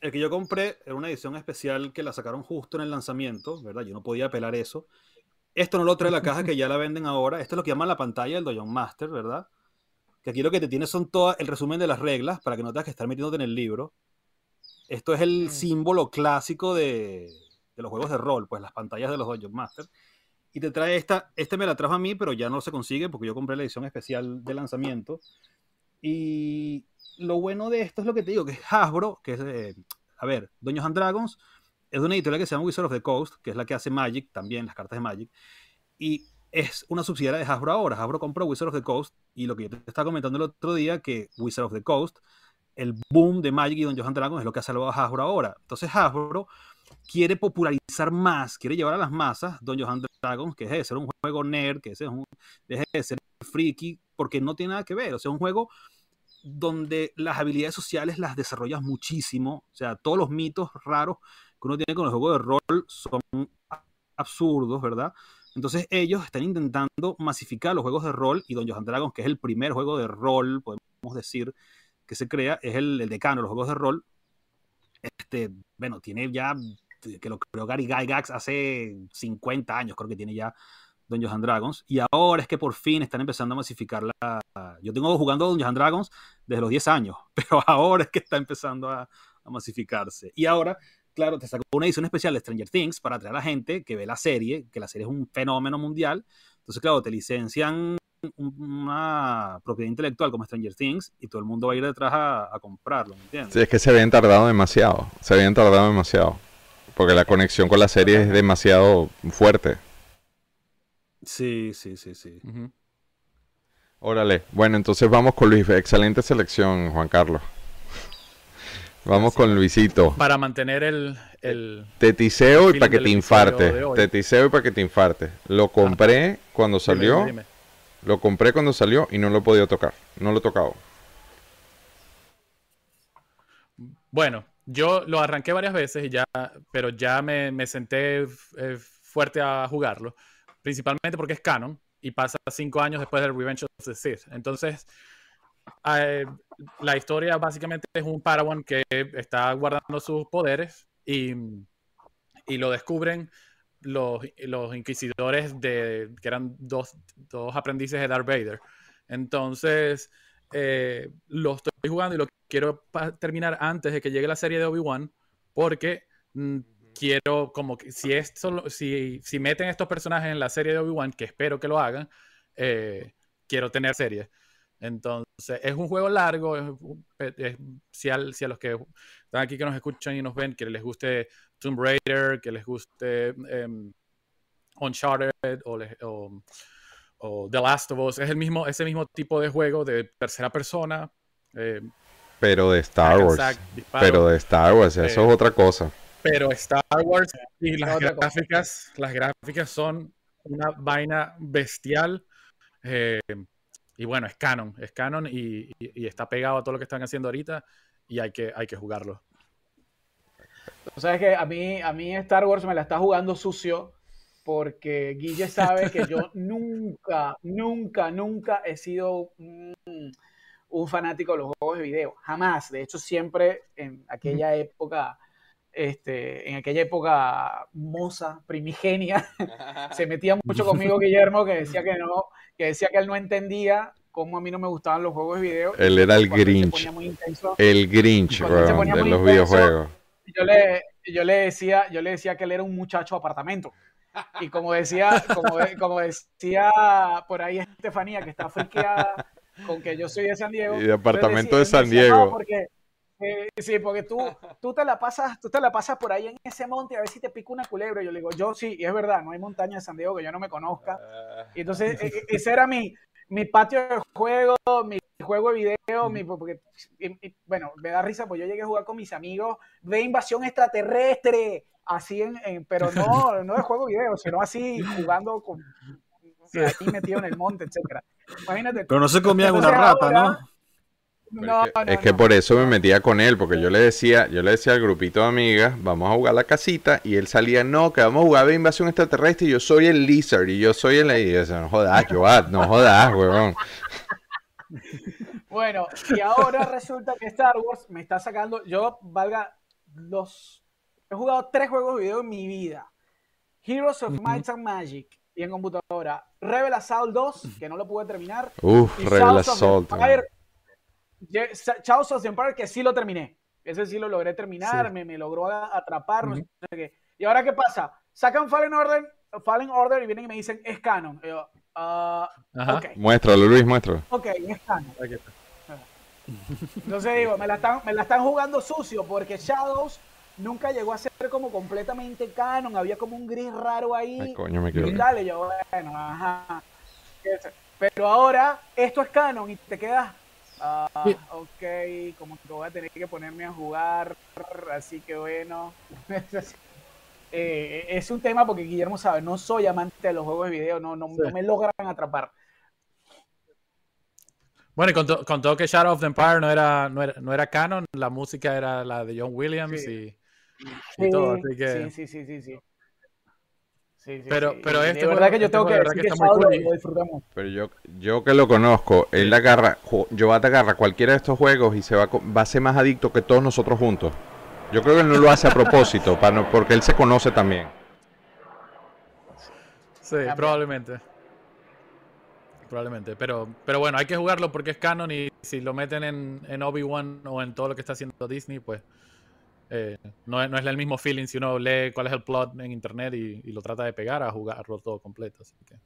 El que yo compré era una edición especial que la sacaron justo en el lanzamiento, ¿verdad? Yo no podía apelar eso. Esto no lo trae la caja que ya la venden ahora. Esto es lo que llaman la pantalla del Dungeon Master, ¿verdad? Que aquí lo que te tiene son todo el resumen de las reglas para que no tengas que estar metiéndote en el libro. Esto es el Mm. símbolo clásico de, de los juegos de rol, pues las pantallas de los Dungeon Master. Y te trae esta, este me la trajo a mí, pero ya no se consigue porque yo compré la edición especial de lanzamiento. Y lo bueno de esto es lo que te digo, que es Hasbro, que es, eh, a ver, Dungeons and Dragons, es de una editorial que se llama Wizard of the Coast, que es la que hace Magic, también las cartas de Magic, y es una subsidiaria de Hasbro ahora. Hasbro compró Wizard of the Coast, y lo que yo te estaba comentando el otro día, que Wizard of the Coast, el boom de Magic y Dungeons and Dragons es lo que ha salvado a Hasbro ahora. Entonces Hasbro quiere popularizar más, quiere llevar a las masas Dungeons and Dragons, que deje de ser un juego nerd, que es un, deje de ser friki, porque no tiene nada que ver. O sea, un juego donde las habilidades sociales las desarrollas muchísimo. O sea, todos los mitos raros que uno tiene con los juegos de rol son absurdos, ¿verdad? Entonces ellos están intentando masificar los juegos de rol y Dungeons and Dragons, que es el primer juego de rol, podemos decir, que se crea, es el, el decano de los juegos de rol. Este, bueno, tiene ya, que lo creó Gary Gygax hace 50 años, creo que tiene ya Dungeons and Dragons. Y ahora es que por fin están empezando a masificar la... Yo tengo jugando Dungeons and Dragons desde los 10 años, <laughs> pero ahora es que está empezando a, masificarse. Y ahora, claro, te sacó una edición especial de Stranger Things para atraer a la gente que ve la serie, que la serie es un fenómeno mundial. Entonces, claro, te licencian una propiedad intelectual como Stranger Things y todo el mundo va a ir detrás a, a comprarlo, ¿me entiendes? Sí, es que se habían tardado demasiado. Se habían tardado demasiado. Porque la conexión con la serie es demasiado fuerte. Sí, sí, sí, sí. Órale. Bueno, entonces vamos con Luis. Excelente selección, Juan Carlos. Vamos con Luisito. Para mantener el, el Te tiseo y para que te infarte. de hoy. Te tiseo y para que te infarte. Lo compré cuando dime, salió. dime, dime. Lo compré cuando salió y no lo he podido tocar. No lo he tocado. Bueno, yo lo arranqué varias veces y ya, pero ya me, senté eh, fuerte a jugarlo. Principalmente porque es canon y pasa cinco años después del Revenge of the Sith. Entonces, eh, la historia básicamente es un Padawan que está guardando sus poderes y lo descubren los, los inquisidores de, que eran dos, dos aprendices de Darth Vader. Entonces, eh, lo estoy jugando y lo quiero terminar antes de que llegue la serie de Obi-Wan, porque mm, quiero, como que si, es solo- si, si meten estos personajes en la serie de Obi-Wan, que espero que lo hagan, eh, quiero tener serie. Entonces, es un juego largo. es- si, al- si a los que están aquí que nos escuchan y nos ven, que les guste Tomb Raider, que les guste em, Uncharted o, le- o- o The Last of Us, es el mismo, ese mismo tipo de juego de tercera persona. eh, Pero de Star Wars. sack, disparo. Pero de Star Wars, eso Eh, es otra cosa. Pero Star Wars y las cosa. gráficas, las gráficas son una vaina bestial. eh, y bueno, es canon, es canon y, y- y está pegado a todo lo que están haciendo ahorita y hay que, hay que jugarlo. O sea, es que a mí, a mí Star Wars me la está jugando sucio porque Guille sabe que yo <laughs> nunca, nunca, nunca he sido un, un fanático de los juegos de video. Jamás. De hecho, siempre en aquella época, este, en aquella época moza, primigenia, <laughs> se metía mucho conmigo <laughs> Guillermo que decía que no, que decía que él no entendía cómo a mí no me gustaban los juegos de video. Él era el él Grinch. ponía muy intenso, El Grinch, weón, de los intenso, videojuegos. Yo le, yo le decía, yo le decía que él era un muchacho de apartamento. Y como decía, como, como decía por ahí Estefanía, que está friqueada con que yo soy de San Diego. Y de apartamento de San decía, "No, Diego". porque, eh, sí, porque tú, tú te la pasas, tú te la pasas por ahí en ese monte a ver si te pica una culebra. Y yo le digo, yo sí, y es verdad, no hay montaña de San Diego que yo no me conozca. Y entonces, e- e- ese era mi, mi patio de juego, mi juego de video, mi, porque, y- y, bueno, me da risa, pues yo llegué a jugar con mis amigos de invasión extraterrestre, así en, en- pero no, <laughs> no de juego de video, sino así jugando con ahí metido en el monte, etcétera. Imagínate. Pero no se comían una rata, ahora- ¿no? No, es que, no, es que no. por eso me metía con él, porque yo le decía, yo le decía al grupito de amigas, vamos a jugar la casita, y él salía, no, que vamos a jugar de invasión extraterrestre, y yo soy el lizard, y yo soy el... Y yo decía, no jodas, Joat, no jodas, huevón. Bueno, y ahora resulta que Star Wars me está sacando. Yo, valga, los. He jugado tres juegos de video en mi vida: Heroes of Might and Magic y en computadora. Rebel Assault 2, que no lo pude terminar. Uf, Y Rebel Assault. Empire, Of the Empire, que sí lo terminé. Ese sí lo logré terminar, Sí. me, me logró atrapar, no Ujú. sé qué. ¿Y ahora qué pasa? Sacan Fallen Order, Fallen Order y vienen y me dicen, es canon. Y yo, ah, Ajá. ok, Muéstralo, Luis, muéstralo. ok, es canon. Aquí está. Entonces digo, me la, están, me la están jugando sucio porque Shadows nunca llegó a ser como completamente canon, había como un gris raro ahí. Ay, coño, me y dale, yo, bueno, ajá. Pero ahora esto es canon y te quedas, ah, ok, como que voy a tener que ponerme a jugar, así que bueno. <laughs> Eh, es un tema porque Guillermo sabe, no soy amante de los juegos de video, no, no, Sí. no me logran atrapar. Bueno, y con, to- con todo que Shadow of the Empire no era, no, era, no era canon, la música era la de John Williams Sí. y, y todo, así que... Sí, sí, sí, sí, sí. Sí, sí, Pero- sí. pero Y este de verdad juego- que yo este tengo que de verdad decir que que está muy Shadow cool lo, y- lo disfruté mucho. Pero yo, yo que lo conozco, él agarra, jo- Joat agarra cualquiera de estos juegos y se va, va a ser más adicto que todos nosotros juntos. Yo creo que él no lo hace a propósito, para no- porque él se conoce también. Sí, probablemente. Probablemente. Pero, pero bueno, hay que jugarlo porque es canon y si lo meten en, en Obi-Wan o en todo lo que está haciendo Disney, pues eh, no, es, no es el mismo feeling si uno lee cuál es el plot en internet y, y lo trata de pegar a jugarlo todo completo. Así que.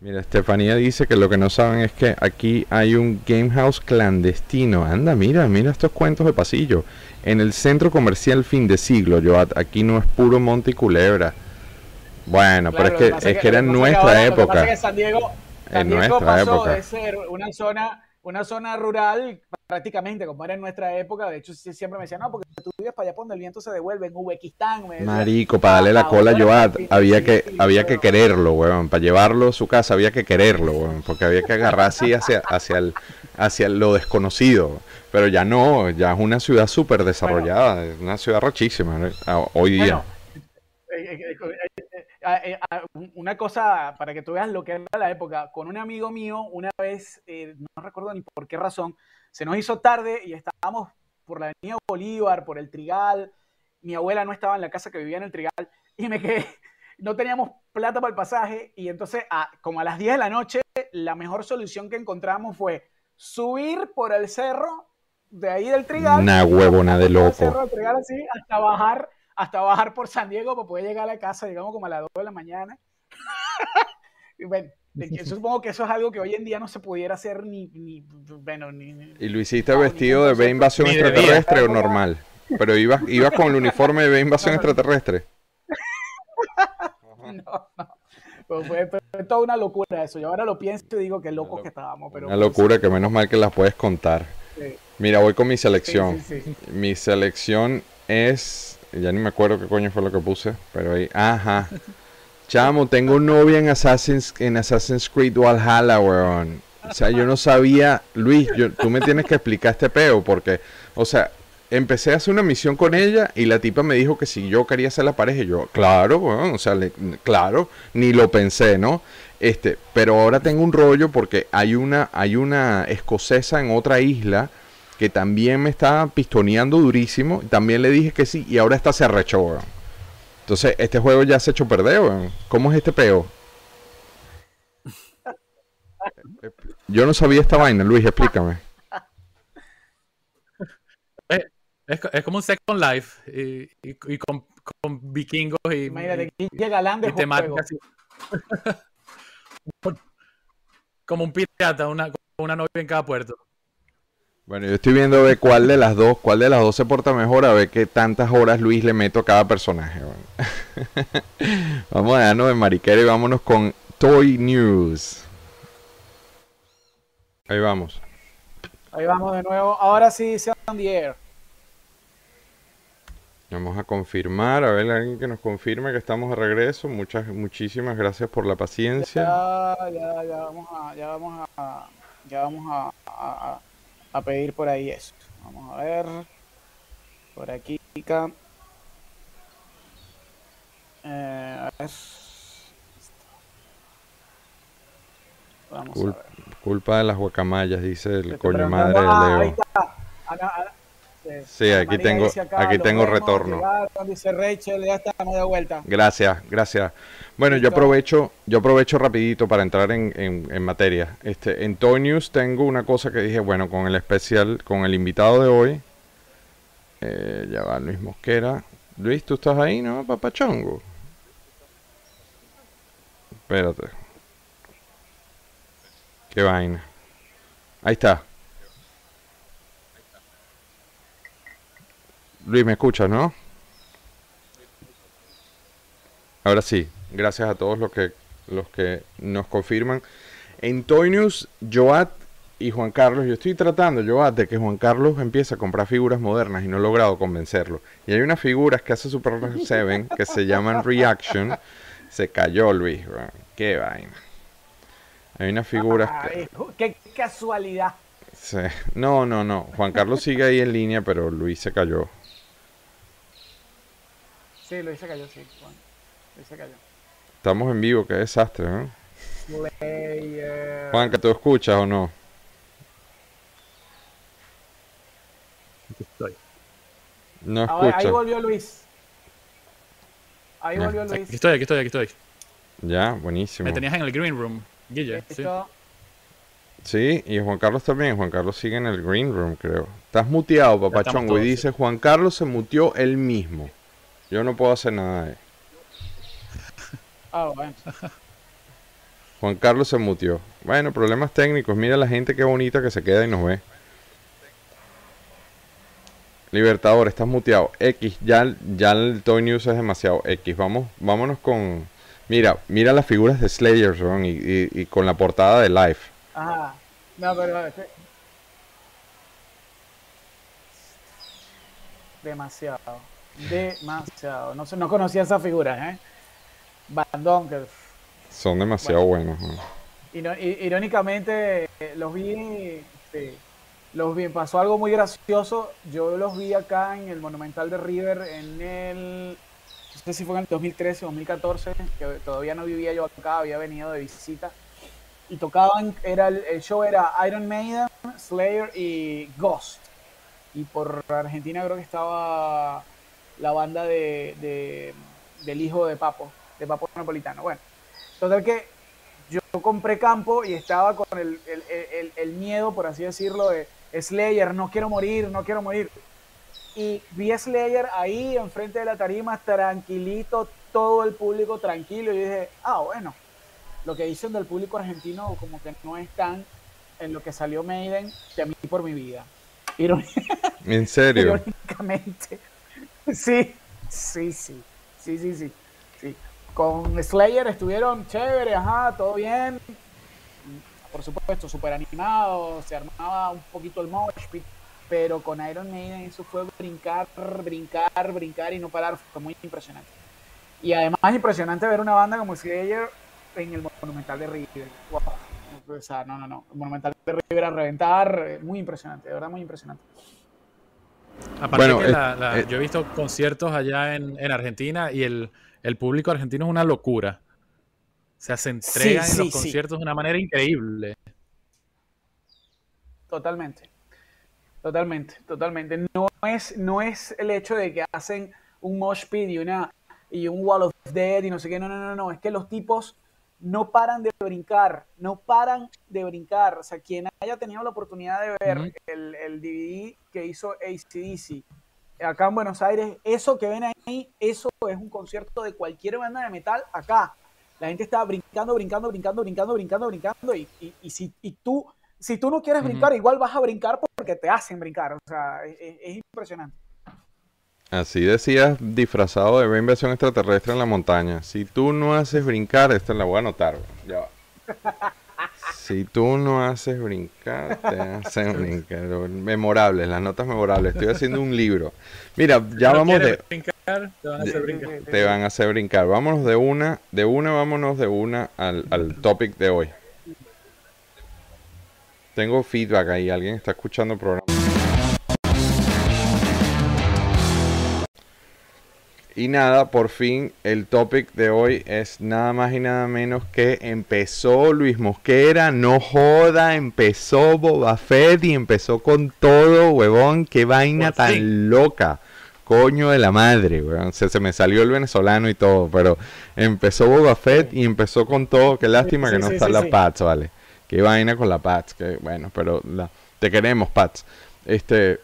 Mira, Estefanía dice que lo que no saben es que aquí hay un game house clandestino. Anda, mira, mira estos cuentos de pasillo. En el centro comercial fin de siglo, Joat, aquí no es puro monte y culebra. Bueno, Claro, pero es que, es que era en nuestra ahora- Lo que época. pasa es que San Diego, San En Diego nuestra pasó época. de ser una zona, una zona rural prácticamente como era en nuestra época. De hecho, siempre me decían, no, porque tú vives para allá donde el viento se devuelve, en Uzbekistán. me decían. Marico, para darle la cola a sí, había que, había que quererlo, weón. Para llevarlo a su casa había que quererlo, weón. Porque había que agarrar así hacia, hacia, el, hacia lo desconocido. Pero ya no, ya es una ciudad súper desarrollada, es una ciudad rachísima ¿no? Ah, hoy día. Bueno, una cosa para que tú veas lo que era la época. Con un amigo mío, una vez, eh, no recuerdo ni por qué razón, se nos hizo tarde y estábamos por la avenida Bolívar, por el Trigal. Mi abuela no estaba en la casa que vivía en el Trigal y me quedé. <laughs> No teníamos plata para el pasaje y entonces, a- como a las 10 de la noche, la mejor solución que encontramos fue subir por el cerro de ahí del Trigal Una huevona de loco. cerro del Trigal así, hasta bajar, hasta bajar por San Diego para poder llegar a la casa, digamos como a las 2 de la mañana. <laughs> Y bueno, supongo que eso es algo que hoy en día no se pudiera hacer ni, ni bueno, ni, ni- ¿Y lo hiciste No, vestido de concepto. invasión extraterrestre o normal? Pero ibas, ibas con el uniforme de ve invasión <laughs> No, extraterrestre. <laughs> no, no. Pero fue, fue toda una locura eso. Yo ahora lo pienso y digo que locos lo- que estábamos. Pero Una locura que menos mal que las puedes contar. Sí. Mira, voy con mi Sí, selección. sí, sí. Mi selección es. Ya ni me acuerdo qué coño fue lo que puse. Pero ahí. Ajá. Chamo, tengo novia en Assassin's, en Assassin's Creed Valhalla, weón. O sea, yo no sabía. Luis, yo- tú me tienes que explicar este peo. Porque, o sea, empecé a hacer una misión con ella y la tipa me dijo que si yo quería ser la pareja. Yo, claro, weón. O sea, claro. Ni lo pensé, ¿no? Este, pero ahora tengo un rollo porque hay una, hay una escocesa en otra isla que también me está pistoneando durísimo. También le dije que sí y ahora esta se arrechó, weón. Entonces, este juego ya se ha hecho perder, weón. ¿Cómo es este peo? <laughs> Yo no sabía esta vaina, Luis, explícame. Es, co- es como un Second Life y, y- y con, con vikingos y, Imagínate, y- Galán de y temáticas <laughs> como un pirata, una, una novia en cada puerto. Bueno, yo estoy viendo a ver cuál de las dos, cuál de las dos se porta mejor, a ver qué tantas horas Luis le meto a cada personaje. <laughs> Vamos a darnos de mariquera y vámonos con Toy News. Ahí vamos. Ahí vamos de nuevo. Ahora sí, se on the air. Vamos a confirmar, a ver alguien que nos confirme que estamos de regreso. Muchas, muchísimas gracias por la paciencia. Ya, ya, ya vamos a, ya vamos a, ya vamos a, a- a- a pedir por ahí eso. Vamos a ver. Por aquí, Kika. Eh, a ver. Vamos Cul- a ver. Culpa de las guacamayas, dice el coño madre ah, de ahí Leo. está. Ana- Ana- Sí, aquí María tengo- aquí "Lo tengo vemos, retorno". llegaron, dice Rachel, ya estamos de vuelta. Gracias, gracias. Bueno, yo aprovecho, yo aprovecho rapidito para entrar en, en- en materia. Este, en Toy News tengo una cosa que dije, bueno, con el especial, con el invitado de hoy, eh, ya va Luis Mosquera. Luis, ¿tú estás ahí, no, papachongo? Espérate. Qué vaina. Ahí está. Luis, ¿me escuchas, no? Ahora sí, gracias a todos los que, los que nos confirman. En Toy News, Joat y Juan Carlos, yo estoy tratando, Joat, de que Juan Carlos empiece a comprar figuras modernas y no he logrado convencerlo. Y hay unas figuras que hace Super 7 que se llaman Reaction. Se cayó Luis, qué vaina. Hay unas figuras que... Qué casualidad. Sí. No, no, no. Juan Carlos sigue ahí en línea, pero Luis se cayó. Sí, Luis se cayó, sí. Juan. Luis se cayó. Estamos en vivo, qué desastre, ¿eh? Player. Juan, ¿que tú escuchas o no? Aquí estoy. No Ah, ahí escuchas. volvió Luis. Ahí volvió Aquí Luis. estoy, aquí estoy, aquí estoy. Ya, buenísimo. Me tenías en el green room, Guille. Sí. Listo. Sí, y Juan Carlos también. Juan Carlos sigue en el green room, creo. Estás muteado, papachongo. Y dice, Juan Carlos se muteó él mismo. Yo no puedo hacer nada de Ah, bueno. Juan Carlos se muteó. Bueno, problemas técnicos. Mira la gente qué bonita que se queda y nos ve. Libertador, estás muteado. X, ya, ya el Toy News es demasiado X. Vamos, vámonos con. Mira, mira las figuras de Slayer, Ron, y, y- y con la portada de Life. Ajá. No, pero. Demasiado. Demasiado. No, no conocía esas figuras, ¿eh? Van Donker. Son demasiado buenos. ¿no? Irónicamente, los vi, este, los vi, pasó algo muy gracioso. Yo los vi acá en el Monumental de River en el, no sé si fue en el 2013 o 2014, que todavía no vivía yo acá, había venido de visita. Y tocaban, era el, el show era Iron Maiden, Slayer y Ghost. Y por Argentina creo que estaba la banda de, de- del hijo de Papo, de Papo Napolitano. Bueno, total que yo compré campo y estaba con el, el- el- el miedo, por así decirlo, de Slayer, no quiero morir, no quiero morir. Y vi a Slayer ahí enfrente de la tarima, tranquilito, todo el público tranquilo. Y dije, ah, bueno, lo que dicen del público argentino como que no es tan en lo que salió Maiden que a mí por mi vida. Ironi- En serio. <laughs> Irónicamente. Sí, sí, sí, sí, sí, sí, sí. Con Slayer estuvieron chévere, ajá, todo bien. Por supuesto, súper animado, se armaba un poquito el mosh pero con Iron Maiden eso fue brincar, brincar, brincar y no parar, fue muy impresionante. Y además impresionante ver una banda como Slayer en el Monumental de River. Wow. O sea, no, no, no. Monumental de River a reventar, eh, muy impresionante, de verdad muy impresionante. Aparte Bueno, que eh, la- la- yo he visto conciertos allá en, en Argentina y el, el público argentino es una locura. O sea, se entregan en sí, los sí. conciertos de una manera increíble. Totalmente. Totalmente, totalmente. No es, no es el hecho de que hacen un mosh pit y, una, y un wall of death y no sé qué. No, no, no, no. Es que los tipos no paran de brincar. No paran de brincar. O sea, quien haya tenido la oportunidad de ver el, el DVD que hizo ACDC acá en Buenos Aires, eso que ven ahí, eso es un concierto de cualquier banda de metal acá. La gente está brincando, brincando, brincando, brincando, brincando, brincando. Y, y, y si, y tú, si tú no quieres brincar, igual vas a brincar porque te hacen brincar. O sea, es impresionante. Así decías disfrazado de ver invasión extraterrestre en la montaña. Si tú no haces brincar, esta la voy a anotar. Ya va. Si tú no haces brincar, te hacen <laughs> brincar. Memorables, las notas memorables. Estoy haciendo un libro. Mira, ya no vamos de... brincar, te van a hacer brincar. Te van a hacer brincar. Vámonos de una, de una, vámonos de una al, al topic de hoy. Tengo feedback ahí, alguien está escuchando el programa. Y nada, por fin el topic de hoy es nada más y nada menos que empezó Luis Mosquera, no joda, empezó Boba Fett y empezó con todo, huevón, qué vaina Por tan loca. Coño de la madre, weón. Se, se me salió el venezolano y todo, pero empezó Boba Fett y empezó con todo. Qué lástima Sí, que no sí, está la. Pats, vale. Qué vaina con la Pats, que bueno, pero la- te queremos, Pats. Este,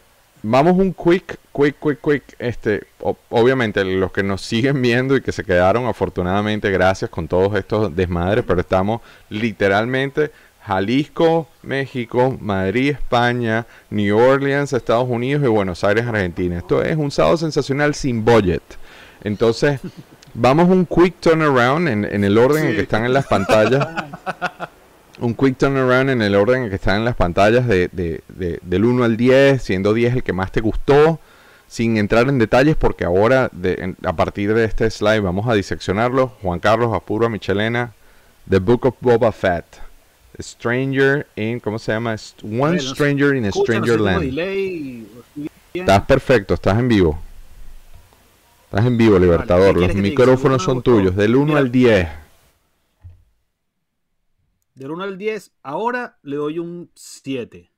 vamos un quick, quick, quick, quick. Este, obviamente los que nos siguen viendo y que se quedaron, afortunadamente, gracias con todos estos desmadres, pero estamos literalmente Jalisco, México, Madrid, España, New Orleans, Estados Unidos y Buenos Aires, Argentina. Esto es un sábado sensacional sin budget. Entonces, vamos un quick turnaround en, en el orden en que están en las pantallas. <laughs> Un quick turnaround en el orden en que están en las pantallas de, de- de- del 1 al 10, siendo 10 el que más te gustó, sin entrar en detalles porque ahora, de- en- a partir de este slide, vamos a diseccionarlo. Juan Carlos, Apuro, Michelena, The Book of Boba Fett. Stranger in, ¿cómo se llama? One. Stranger in a Stranger Land. delay. Estás perfecto, estás en vivo. Estás en vivo, Libertador. ¿qué Los micrófonos son tuyos, del 1 mira. al 10. Del 1 al 10, ahora le doy un 7.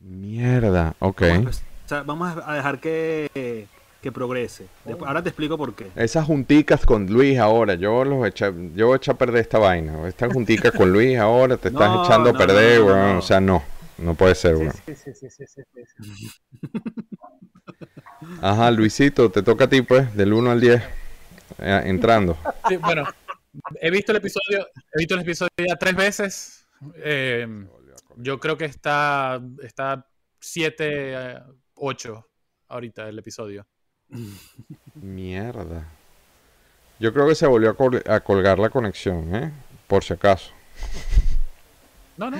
Mierda, ok. Vamos a, empe- o sea, vamos a dejar que, que progrese. Después- ahora te explico por qué. Esas junticas con Luis ahora, yo los echa, yo eché a perder esta vaina. Esta juntica con Luis ahora te estás <laughs> No, echando a no, perder, no, no, weón. no. O sea, no, no puede ser, weón. Sí, sí, sí, sí, sí, sí, sí. Ajá, Luisito, te toca a ti, pues, del 1 al 10, eh, entrando. Sí, bueno, he visto el episodio, he visto el episodio ya tres veces. Eh, yo creo que está, está 7, 8 ahorita el episodio. Mierda. Yo creo que se volvió a, col- a colgar la conexión, ¿eh? Por si acaso. No, no.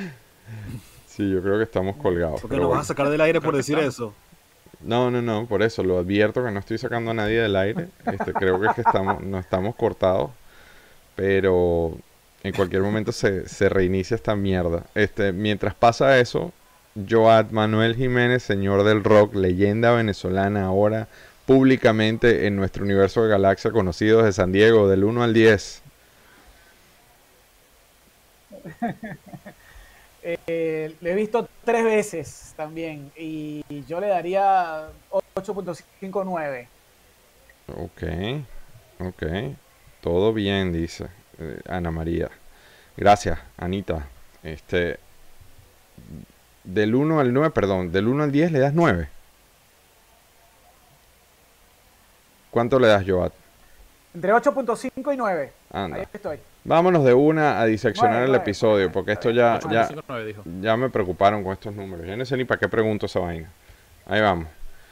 Sí, yo creo que estamos colgados. Porque nos bueno. vas a sacar del aire por decir eso. No, no, no, por eso lo advierto que no estoy sacando a nadie del aire. Este, creo que es que estamos, no estamos cortados. Pero en cualquier momento se, se reinicia esta mierda. Este, mientras pasa eso, Joad Manuel Jiménez, señor del rock, leyenda venezolana, ahora públicamente en nuestro universo de galaxia, conocido desde San Diego, del 1 al 10. <laughs> Eh, lo he visto tres veces también y yo le daría 8.59. Ok, ok. Todo bien, dice eh, Ana María. Gracias, Anita. Este, del 1 al 9, perdón, del 1 al 10 le das 9. ¿Cuánto le das, Joat? Entre 8.5 y 9. Ahí Anda. estoy. Vámonos de una a diseccionar el episodio, porque esto ya, Ocho, ya, cinco, nueve, dijo. ya me preocuparon con estos números. Yo no sé ni para qué pregunto esa vaina. Ahí vamos.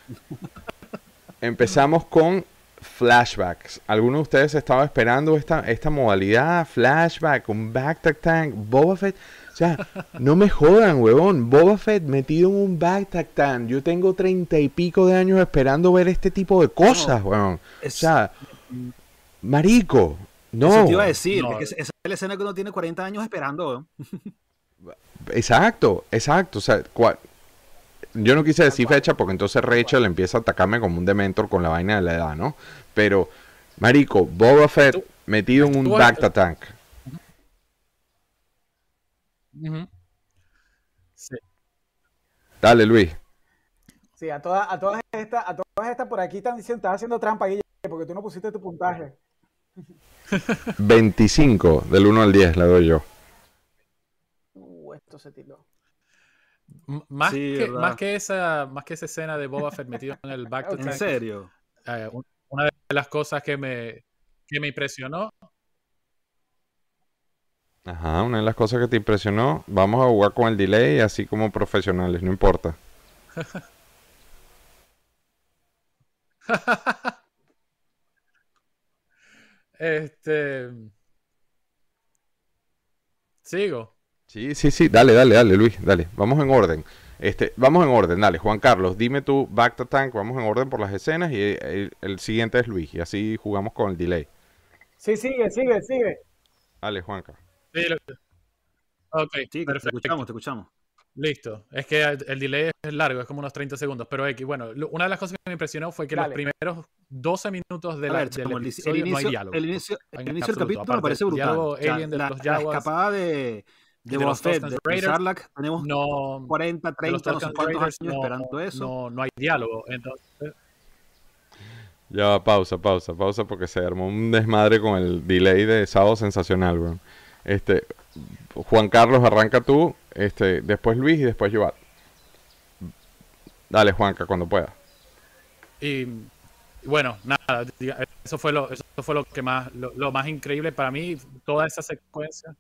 <laughs> Empezamos con flashbacks. ¿Alguno de ustedes estaba esperando esta, esta modalidad? Flashback, un backpack tank, Boba Fett. O sea, no me jodan, huevón. Boba Fett metido en un backpack tank. Yo tengo treinta y pico de años esperando ver este tipo de cosas, huevón. O sea, marico. No. Eso te iba a decir. No. es que esa es la escena que uno tiene 40 años esperando. Exacto, exacto. O sea, cua- yo no quise decir fecha porque entonces Rachel empieza a atacarme como un dementor con la vaina de la edad, ¿no? Pero, marico, Boba Fett Tú- metido en un Bacta Tank. Sí. Dale, Luis. Sí, a todas, a todas estas, a todas estas por aquí están diciendo, estás haciendo trampa, Guille, porque tú no pusiste tu puntaje. 25 del 1 al 10 le doy yo. Uh, esto se tiró. Más, Sí, que, más, que esa, más que esa escena de Boba Fett metido en el back to <laughs> ¿En tank, serio? eh, un- una de las cosas que me, que me impresionó Ajá, una de las cosas que te impresionó. Vamos a jugar con el delay así como profesionales, no importa. <laughs> Este. Sigo. Sí, sí, sí, dale, dale, dale, Luis, dale. Vamos en orden. Este, vamos en orden, dale. Juan Carlos, dime tú, Back to Tank, vamos en orden por las escenas y eh, el, el siguiente es Luis y así jugamos con el delay. Sí, sigue, sigue, sigue. Dale, Juanca. Sí, lo- Ok, Sí, te perfecto. escuchamos, te escuchamos. Listo. Es que el, el delay es largo, es como unos 30 segundos. Pero X, bueno, lo- una de las cosas que me impresionó fue que Dale. los primeros 12 minutos de la, ver, del el, el episodio no hay inicio, diálogo. el inicio, En el inicio del capítulo me parece brutal. diálogo O sea, alien de la, los la escapada de, de, de los Fett, de, de Raiders, Sarlacc, tenemos no, 40, de los 30, no sé cuántos Raiders años no, esperando eso. no, no hay diálogo. Entonces, Ya va, pausa, pausa, pausa, porque se armó un desmadre con el delay de sábado sensacional, weón. Este, Juan Carlos, arranca tú, este, después Luis y después Joat. Dale, Juanca, cuando pueda. Y bueno, nada, eso fue lo, eso fue lo que más, lo, lo más increíble para mí, toda esa secuencia.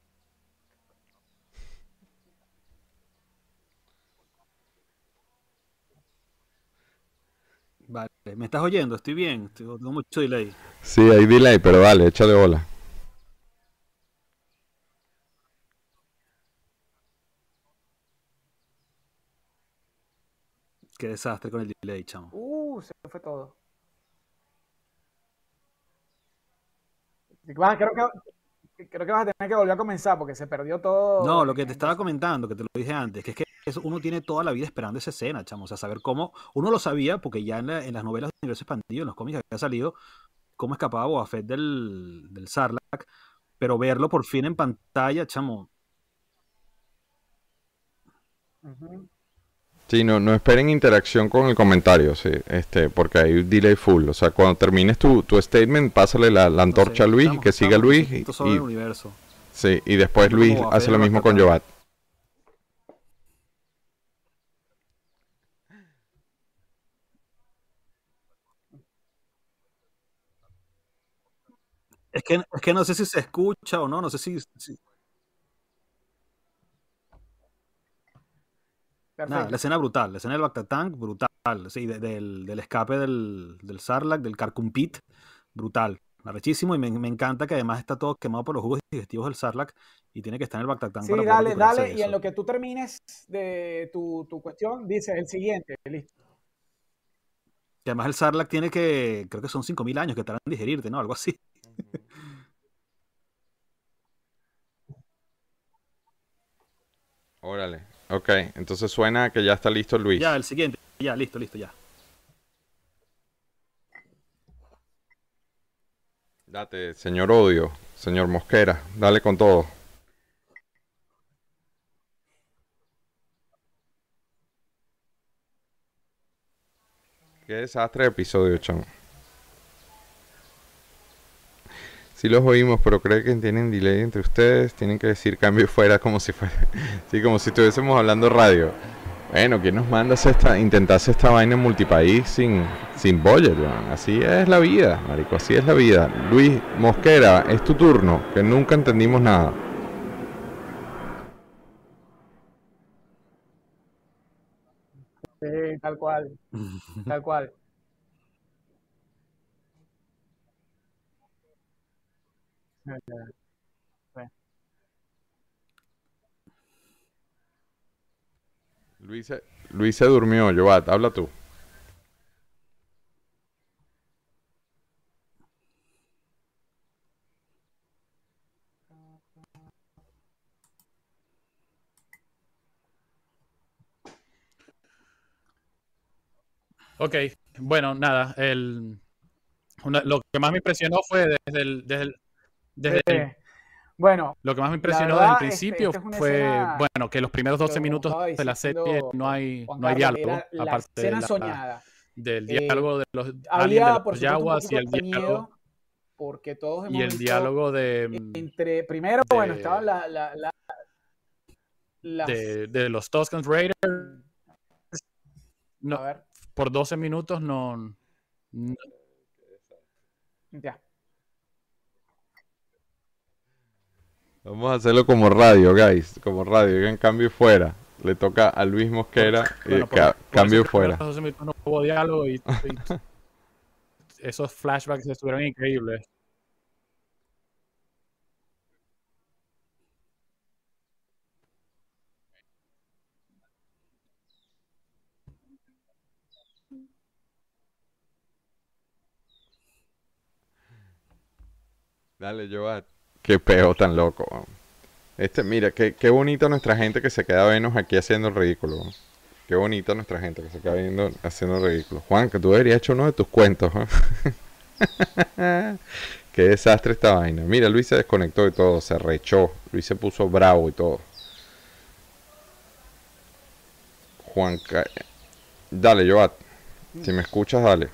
Vale, ¿me estás oyendo? Estoy bien, estoy- tengo mucho delay. Sí, hay delay, pero dale, échale bola. Qué desastre con el delay, chamo. Uh, se fue todo. Creo que, creo que vas a tener que volver a comenzar porque se perdió todo. No, lo que te estaba comentando, que te lo dije antes, que es que eso uno tiene toda la vida esperando esa escena, chamo. O sea, saber cómo. Uno lo sabía porque ya en, la- en las novelas de Universo Expandido, en los cómics que había salido, cómo escapaba Boba Fett del, del Sarlacc, pero verlo por fin en pantalla, chamo. Sí, no, no esperen interacción con el comentario, sí, este, porque hay un delay full. O sea, cuando termines tu, tu statement, pásale la, la antorcha a Luis y que siga Luis. Y, y- el universo. sí, y después Luis hace lo mismo con. Jobat. Es que, es que no sé si se escucha o no, no sé si. si- Nada, la escena brutal, la escena del Bactatank, brutal. Sí, de- del, del escape del, del Sarlacc, del Carcumpit, brutal. Arrechísimo y me, me encanta que además está todo quemado por los jugos digestivos del Sarlacc y tiene que estar en el Bactatank Sí, para dale, dale. Y en lo que tú termines de tu, tu cuestión, dices el siguiente. Listo. Y además el Sarlacc tiene que, creo que son 5.000 años que tardan en digerirte, ¿no? Algo así. <laughs> Órale. Ok, entonces suena que ya está listo Luis. Ya, el siguiente. Ya, listo, listo, ya. Date, señor Odio, señor Mosquera, dale con todo. Qué desastre de episodio, chamo. Sí los oímos, pero creo que tienen delay entre ustedes. Tienen que decir cambio <laughs> fuera como si fuera... Sí, como si estuviésemos hablando radio. Bueno, ¿quién nos manda esta, intentar hacer esta vaina en multipaís sin, sin budget, weón? Así es la vida, marico, así es la vida. Luis Mosquera, es tu turno, que nunca entendimos nada. Sí, tal cual. Tal cual. Luis se, Luis se durmió, Jobat, habla tú. Ok, bueno, nada, el, una- lo que más me impresionó fue desde el, desde el- desde Eh, bueno, lo que más me impresionó verdad, desde el este- principio es fue, escena bueno, que los primeros 12 como minutos estaba de la serie no hay, no hay diálogo, era la aparte de la- soñada. del Eh, diálogo de los de Había, por un Yaguas y el de diálogo, porque todos hemos y el diálogo de, entre, primero, de- bueno, estaban la, la, la- las- de, de los Tusken Raiders. No, a ver, por 12 minutos no, no- ya. Vamos a hacerlo como radio, guys. Como radio. En cambio fuera. Le toca a Luis Mosquera y cambio fuera. Y <laughs> esos flashbacks estuvieron increíbles. Dale, Joat. Qué peo tan loco. Este, mira, qué, qué bonito nuestra gente que se queda vernos aquí haciendo el ridículo. Qué bonito nuestra gente que se queda viendo haciendo el ridículo. Juan, que tú deberías hecho uno de tus cuentos. ¿eh? <laughs> Qué desastre esta vaina. Mira, Luis se desconectó y todo, se rechó. Luis se puso bravo y todo. Juan, dale, Joat. Si me escuchas, dale.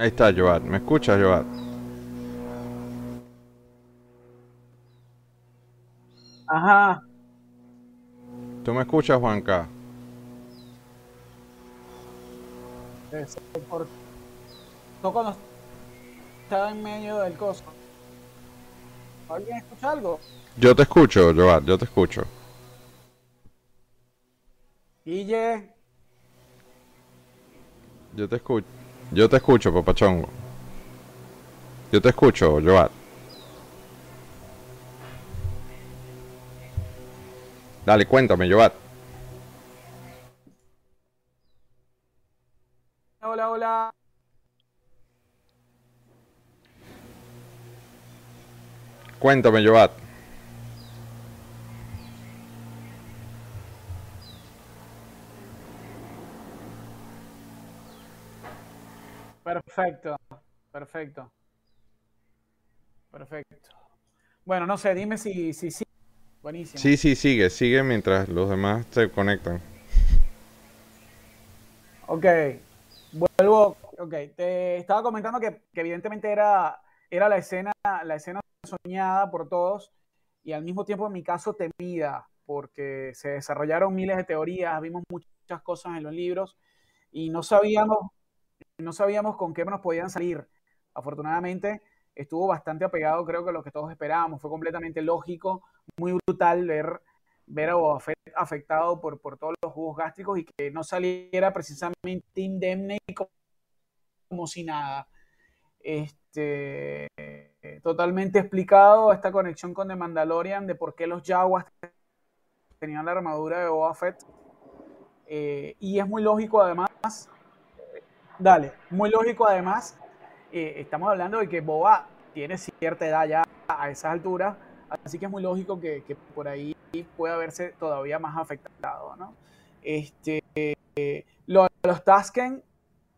Ahí está, Joat. ¿Me escuchas, Joat? Ajá. ¿Tú me escuchas, Juanca? Ese por- No cuando estaba en medio del coso. ¿Alguien escucha algo? Yo te escucho, Joat. Yo te escucho. Guille, Yo te escucho. Yo te escucho, papachongo. Yo te escucho, Joat. Dale, cuéntame, Joat. hola, hola. Cuéntame, Joat. Perfecto, perfecto. Perfecto. Bueno, no sé, dime si si sí. Buenísimo. Sí, sí, sigue, sigue mientras los demás se conectan. Ok, vuelvo. Ok, te estaba comentando que, que evidentemente era, era la escena, la escena soñada por todos y al mismo tiempo en mi caso temida, porque se desarrollaron miles de teorías, vimos muchas cosas en los libros y no sabíamos, no sabíamos con qué nos podían salir. Afortunadamente estuvo bastante apegado, creo que a lo que todos esperábamos, fue completamente lógico, muy brutal ver ver a Boba Fett afectado por, por todos los jugos gástricos y que no saliera precisamente indemne y como, como si nada. Este, totalmente explicado esta conexión con The Mandalorian de por qué los Jaguars tenían la armadura de Boba Fett. Eh, y es muy lógico además, dale, muy lógico además, eh, estamos hablando de que Boba tiene cierta edad ya a esas alturas, así que es muy lógico que, por ahí pueda verse todavía más afectado, ¿no? Este, lo, los Tasken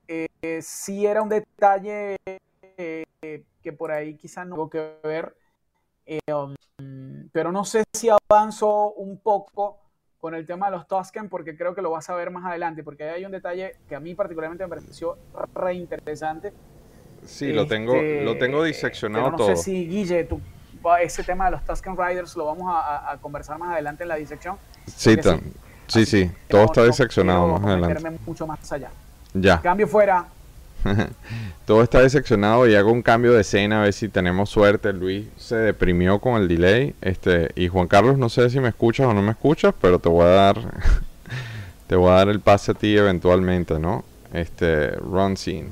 eh, sí era un detalle eh, que por ahí quizá no tuvo que ver, um, pero no sé si avanzo un poco con el tema de los Tusken porque creo que lo vas a ver más adelante, porque hay un detalle que a mí particularmente me pareció re interesante. Sí, lo tengo, lo tengo Este, diseccionado pero no todo. sé si Guille, tú, ese tema de los Tusken Riders lo vamos a, a- conversar más adelante en la disección. Sí, tan- sí, sí, todo está diseccionado más adelante. mucho más allá. Ya. Cambio fuera. <laughs> Todo está diseccionado y hago un cambio de escena a ver si tenemos suerte. Luis se deprimió con el delay. Este, y Juan Carlos, no sé si me escuchas o no me escuchas, pero te voy a dar <laughs> te voy a dar el pase a ti eventualmente, ¿no? Este, run scene.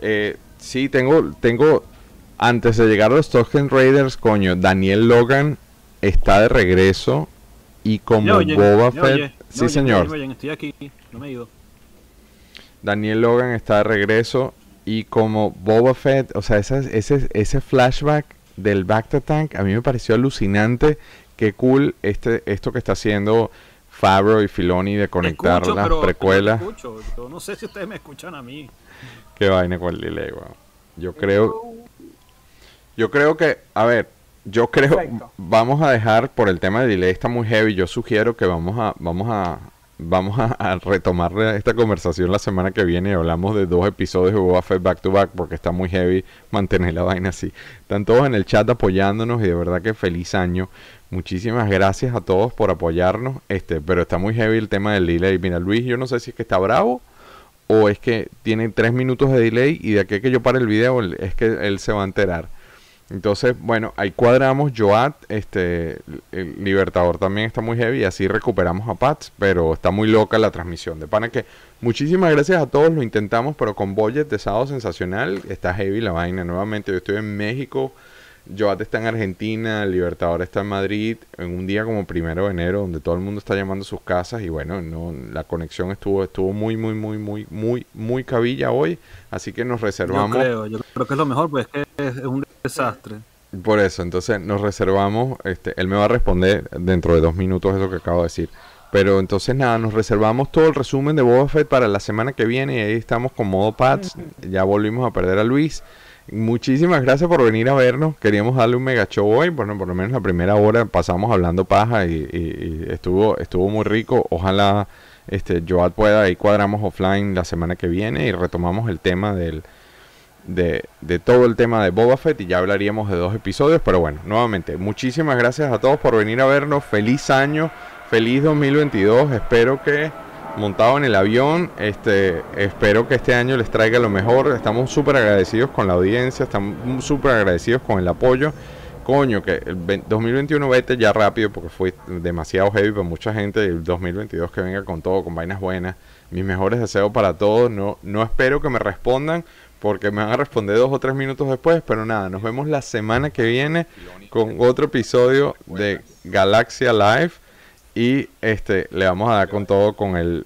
Eh, sí, tengo, tengo, antes de llegar a los Token Raiders, coño, Daniel Logan está de regreso y como. Boba ¿Me Fett, sí señor. Estoy aquí, no me he ido. Daniel Logan está de regreso y como Boba Fett, o sea, ese, ese, ese flashback del Back to Tank a mí me pareció alucinante. Qué cool este, esto que está haciendo Favreau y Filoni de conectar Escucho, las pero- precuelas. no escucho. Yo no sé si ustedes me escuchan a mí. Qué vaina con el delay, weón. Yo creo, yo creo que, a ver, yo creo, Perfecto. vamos a dejar por el tema del delay está muy heavy. Yo sugiero que vamos a, vamos a, vamos a, a retomar esta conversación la semana que viene hablamos de dos episodios de Boba Fett back to back porque está muy heavy mantener la vaina así. Están todos en el chat apoyándonos y de verdad que feliz año. Muchísimas gracias a todos por apoyarnos. Este, pero está muy heavy el tema del delay. Mira, Luis, yo no sé si es que está bravo o es que tiene tres minutos de delay y de aquí que yo pare el video es que él se va a enterar. Entonces, bueno, ahí cuadramos Joat, este, el Libertador también está muy heavy así recuperamos a Pats, pero está muy loca la transmisión. De pana que muchísimas gracias a todos, lo intentamos, pero con budget de sábado sensacional, está heavy la vaina. Nuevamente, yo estoy en México, Joat está en Argentina, el Libertador está en Madrid, en un día como primero de enero, donde todo el mundo está llamando a sus casas y bueno, no, la conexión estuvo, estuvo muy, muy, muy, muy, muy, muy cabilla hoy, así que nos Yo reservamos. creo, yo creo que es lo mejor, pues es que es, es un desastre. Por eso, entonces nos reservamos, este, él me va a responder dentro de dos minutos eso que acabo de decir. Pero entonces nada, nos reservamos todo el resumen de Boba Fett para la semana que viene y ahí estamos con modo Pats. Ya volvimos a perder a Luis. Muchísimas gracias por venir a vernos. Queríamos darle un mega show hoy. Bueno, por lo menos la primera hora pasamos hablando paja y, estuvo, estuvo muy rico. Ojalá este Joat pueda, ahí cuadramos offline la semana que viene y retomamos el tema del, de, de todo el tema de Boba Fett y ya hablaríamos de dos episodios. Pero bueno, nuevamente, muchísimas gracias a todos por venir a vernos. Feliz año, feliz 2022. Espero que montado en el avión, este, espero que este año les traiga lo mejor. Estamos súper agradecidos con la audiencia, estamos súper agradecidos con el apoyo. Coño, que el ve- 2021 vete ya rápido porque fue demasiado heavy para mucha gente. y El 2022 que venga con todo, con vainas buenas. Mis mejores deseos para todos. No, no espero que me respondan porque me van a responder dos o tres minutos después. Pero nada, nos vemos la semana que viene con otro episodio de Galaxia Live. Y este le vamos a dar con todo con el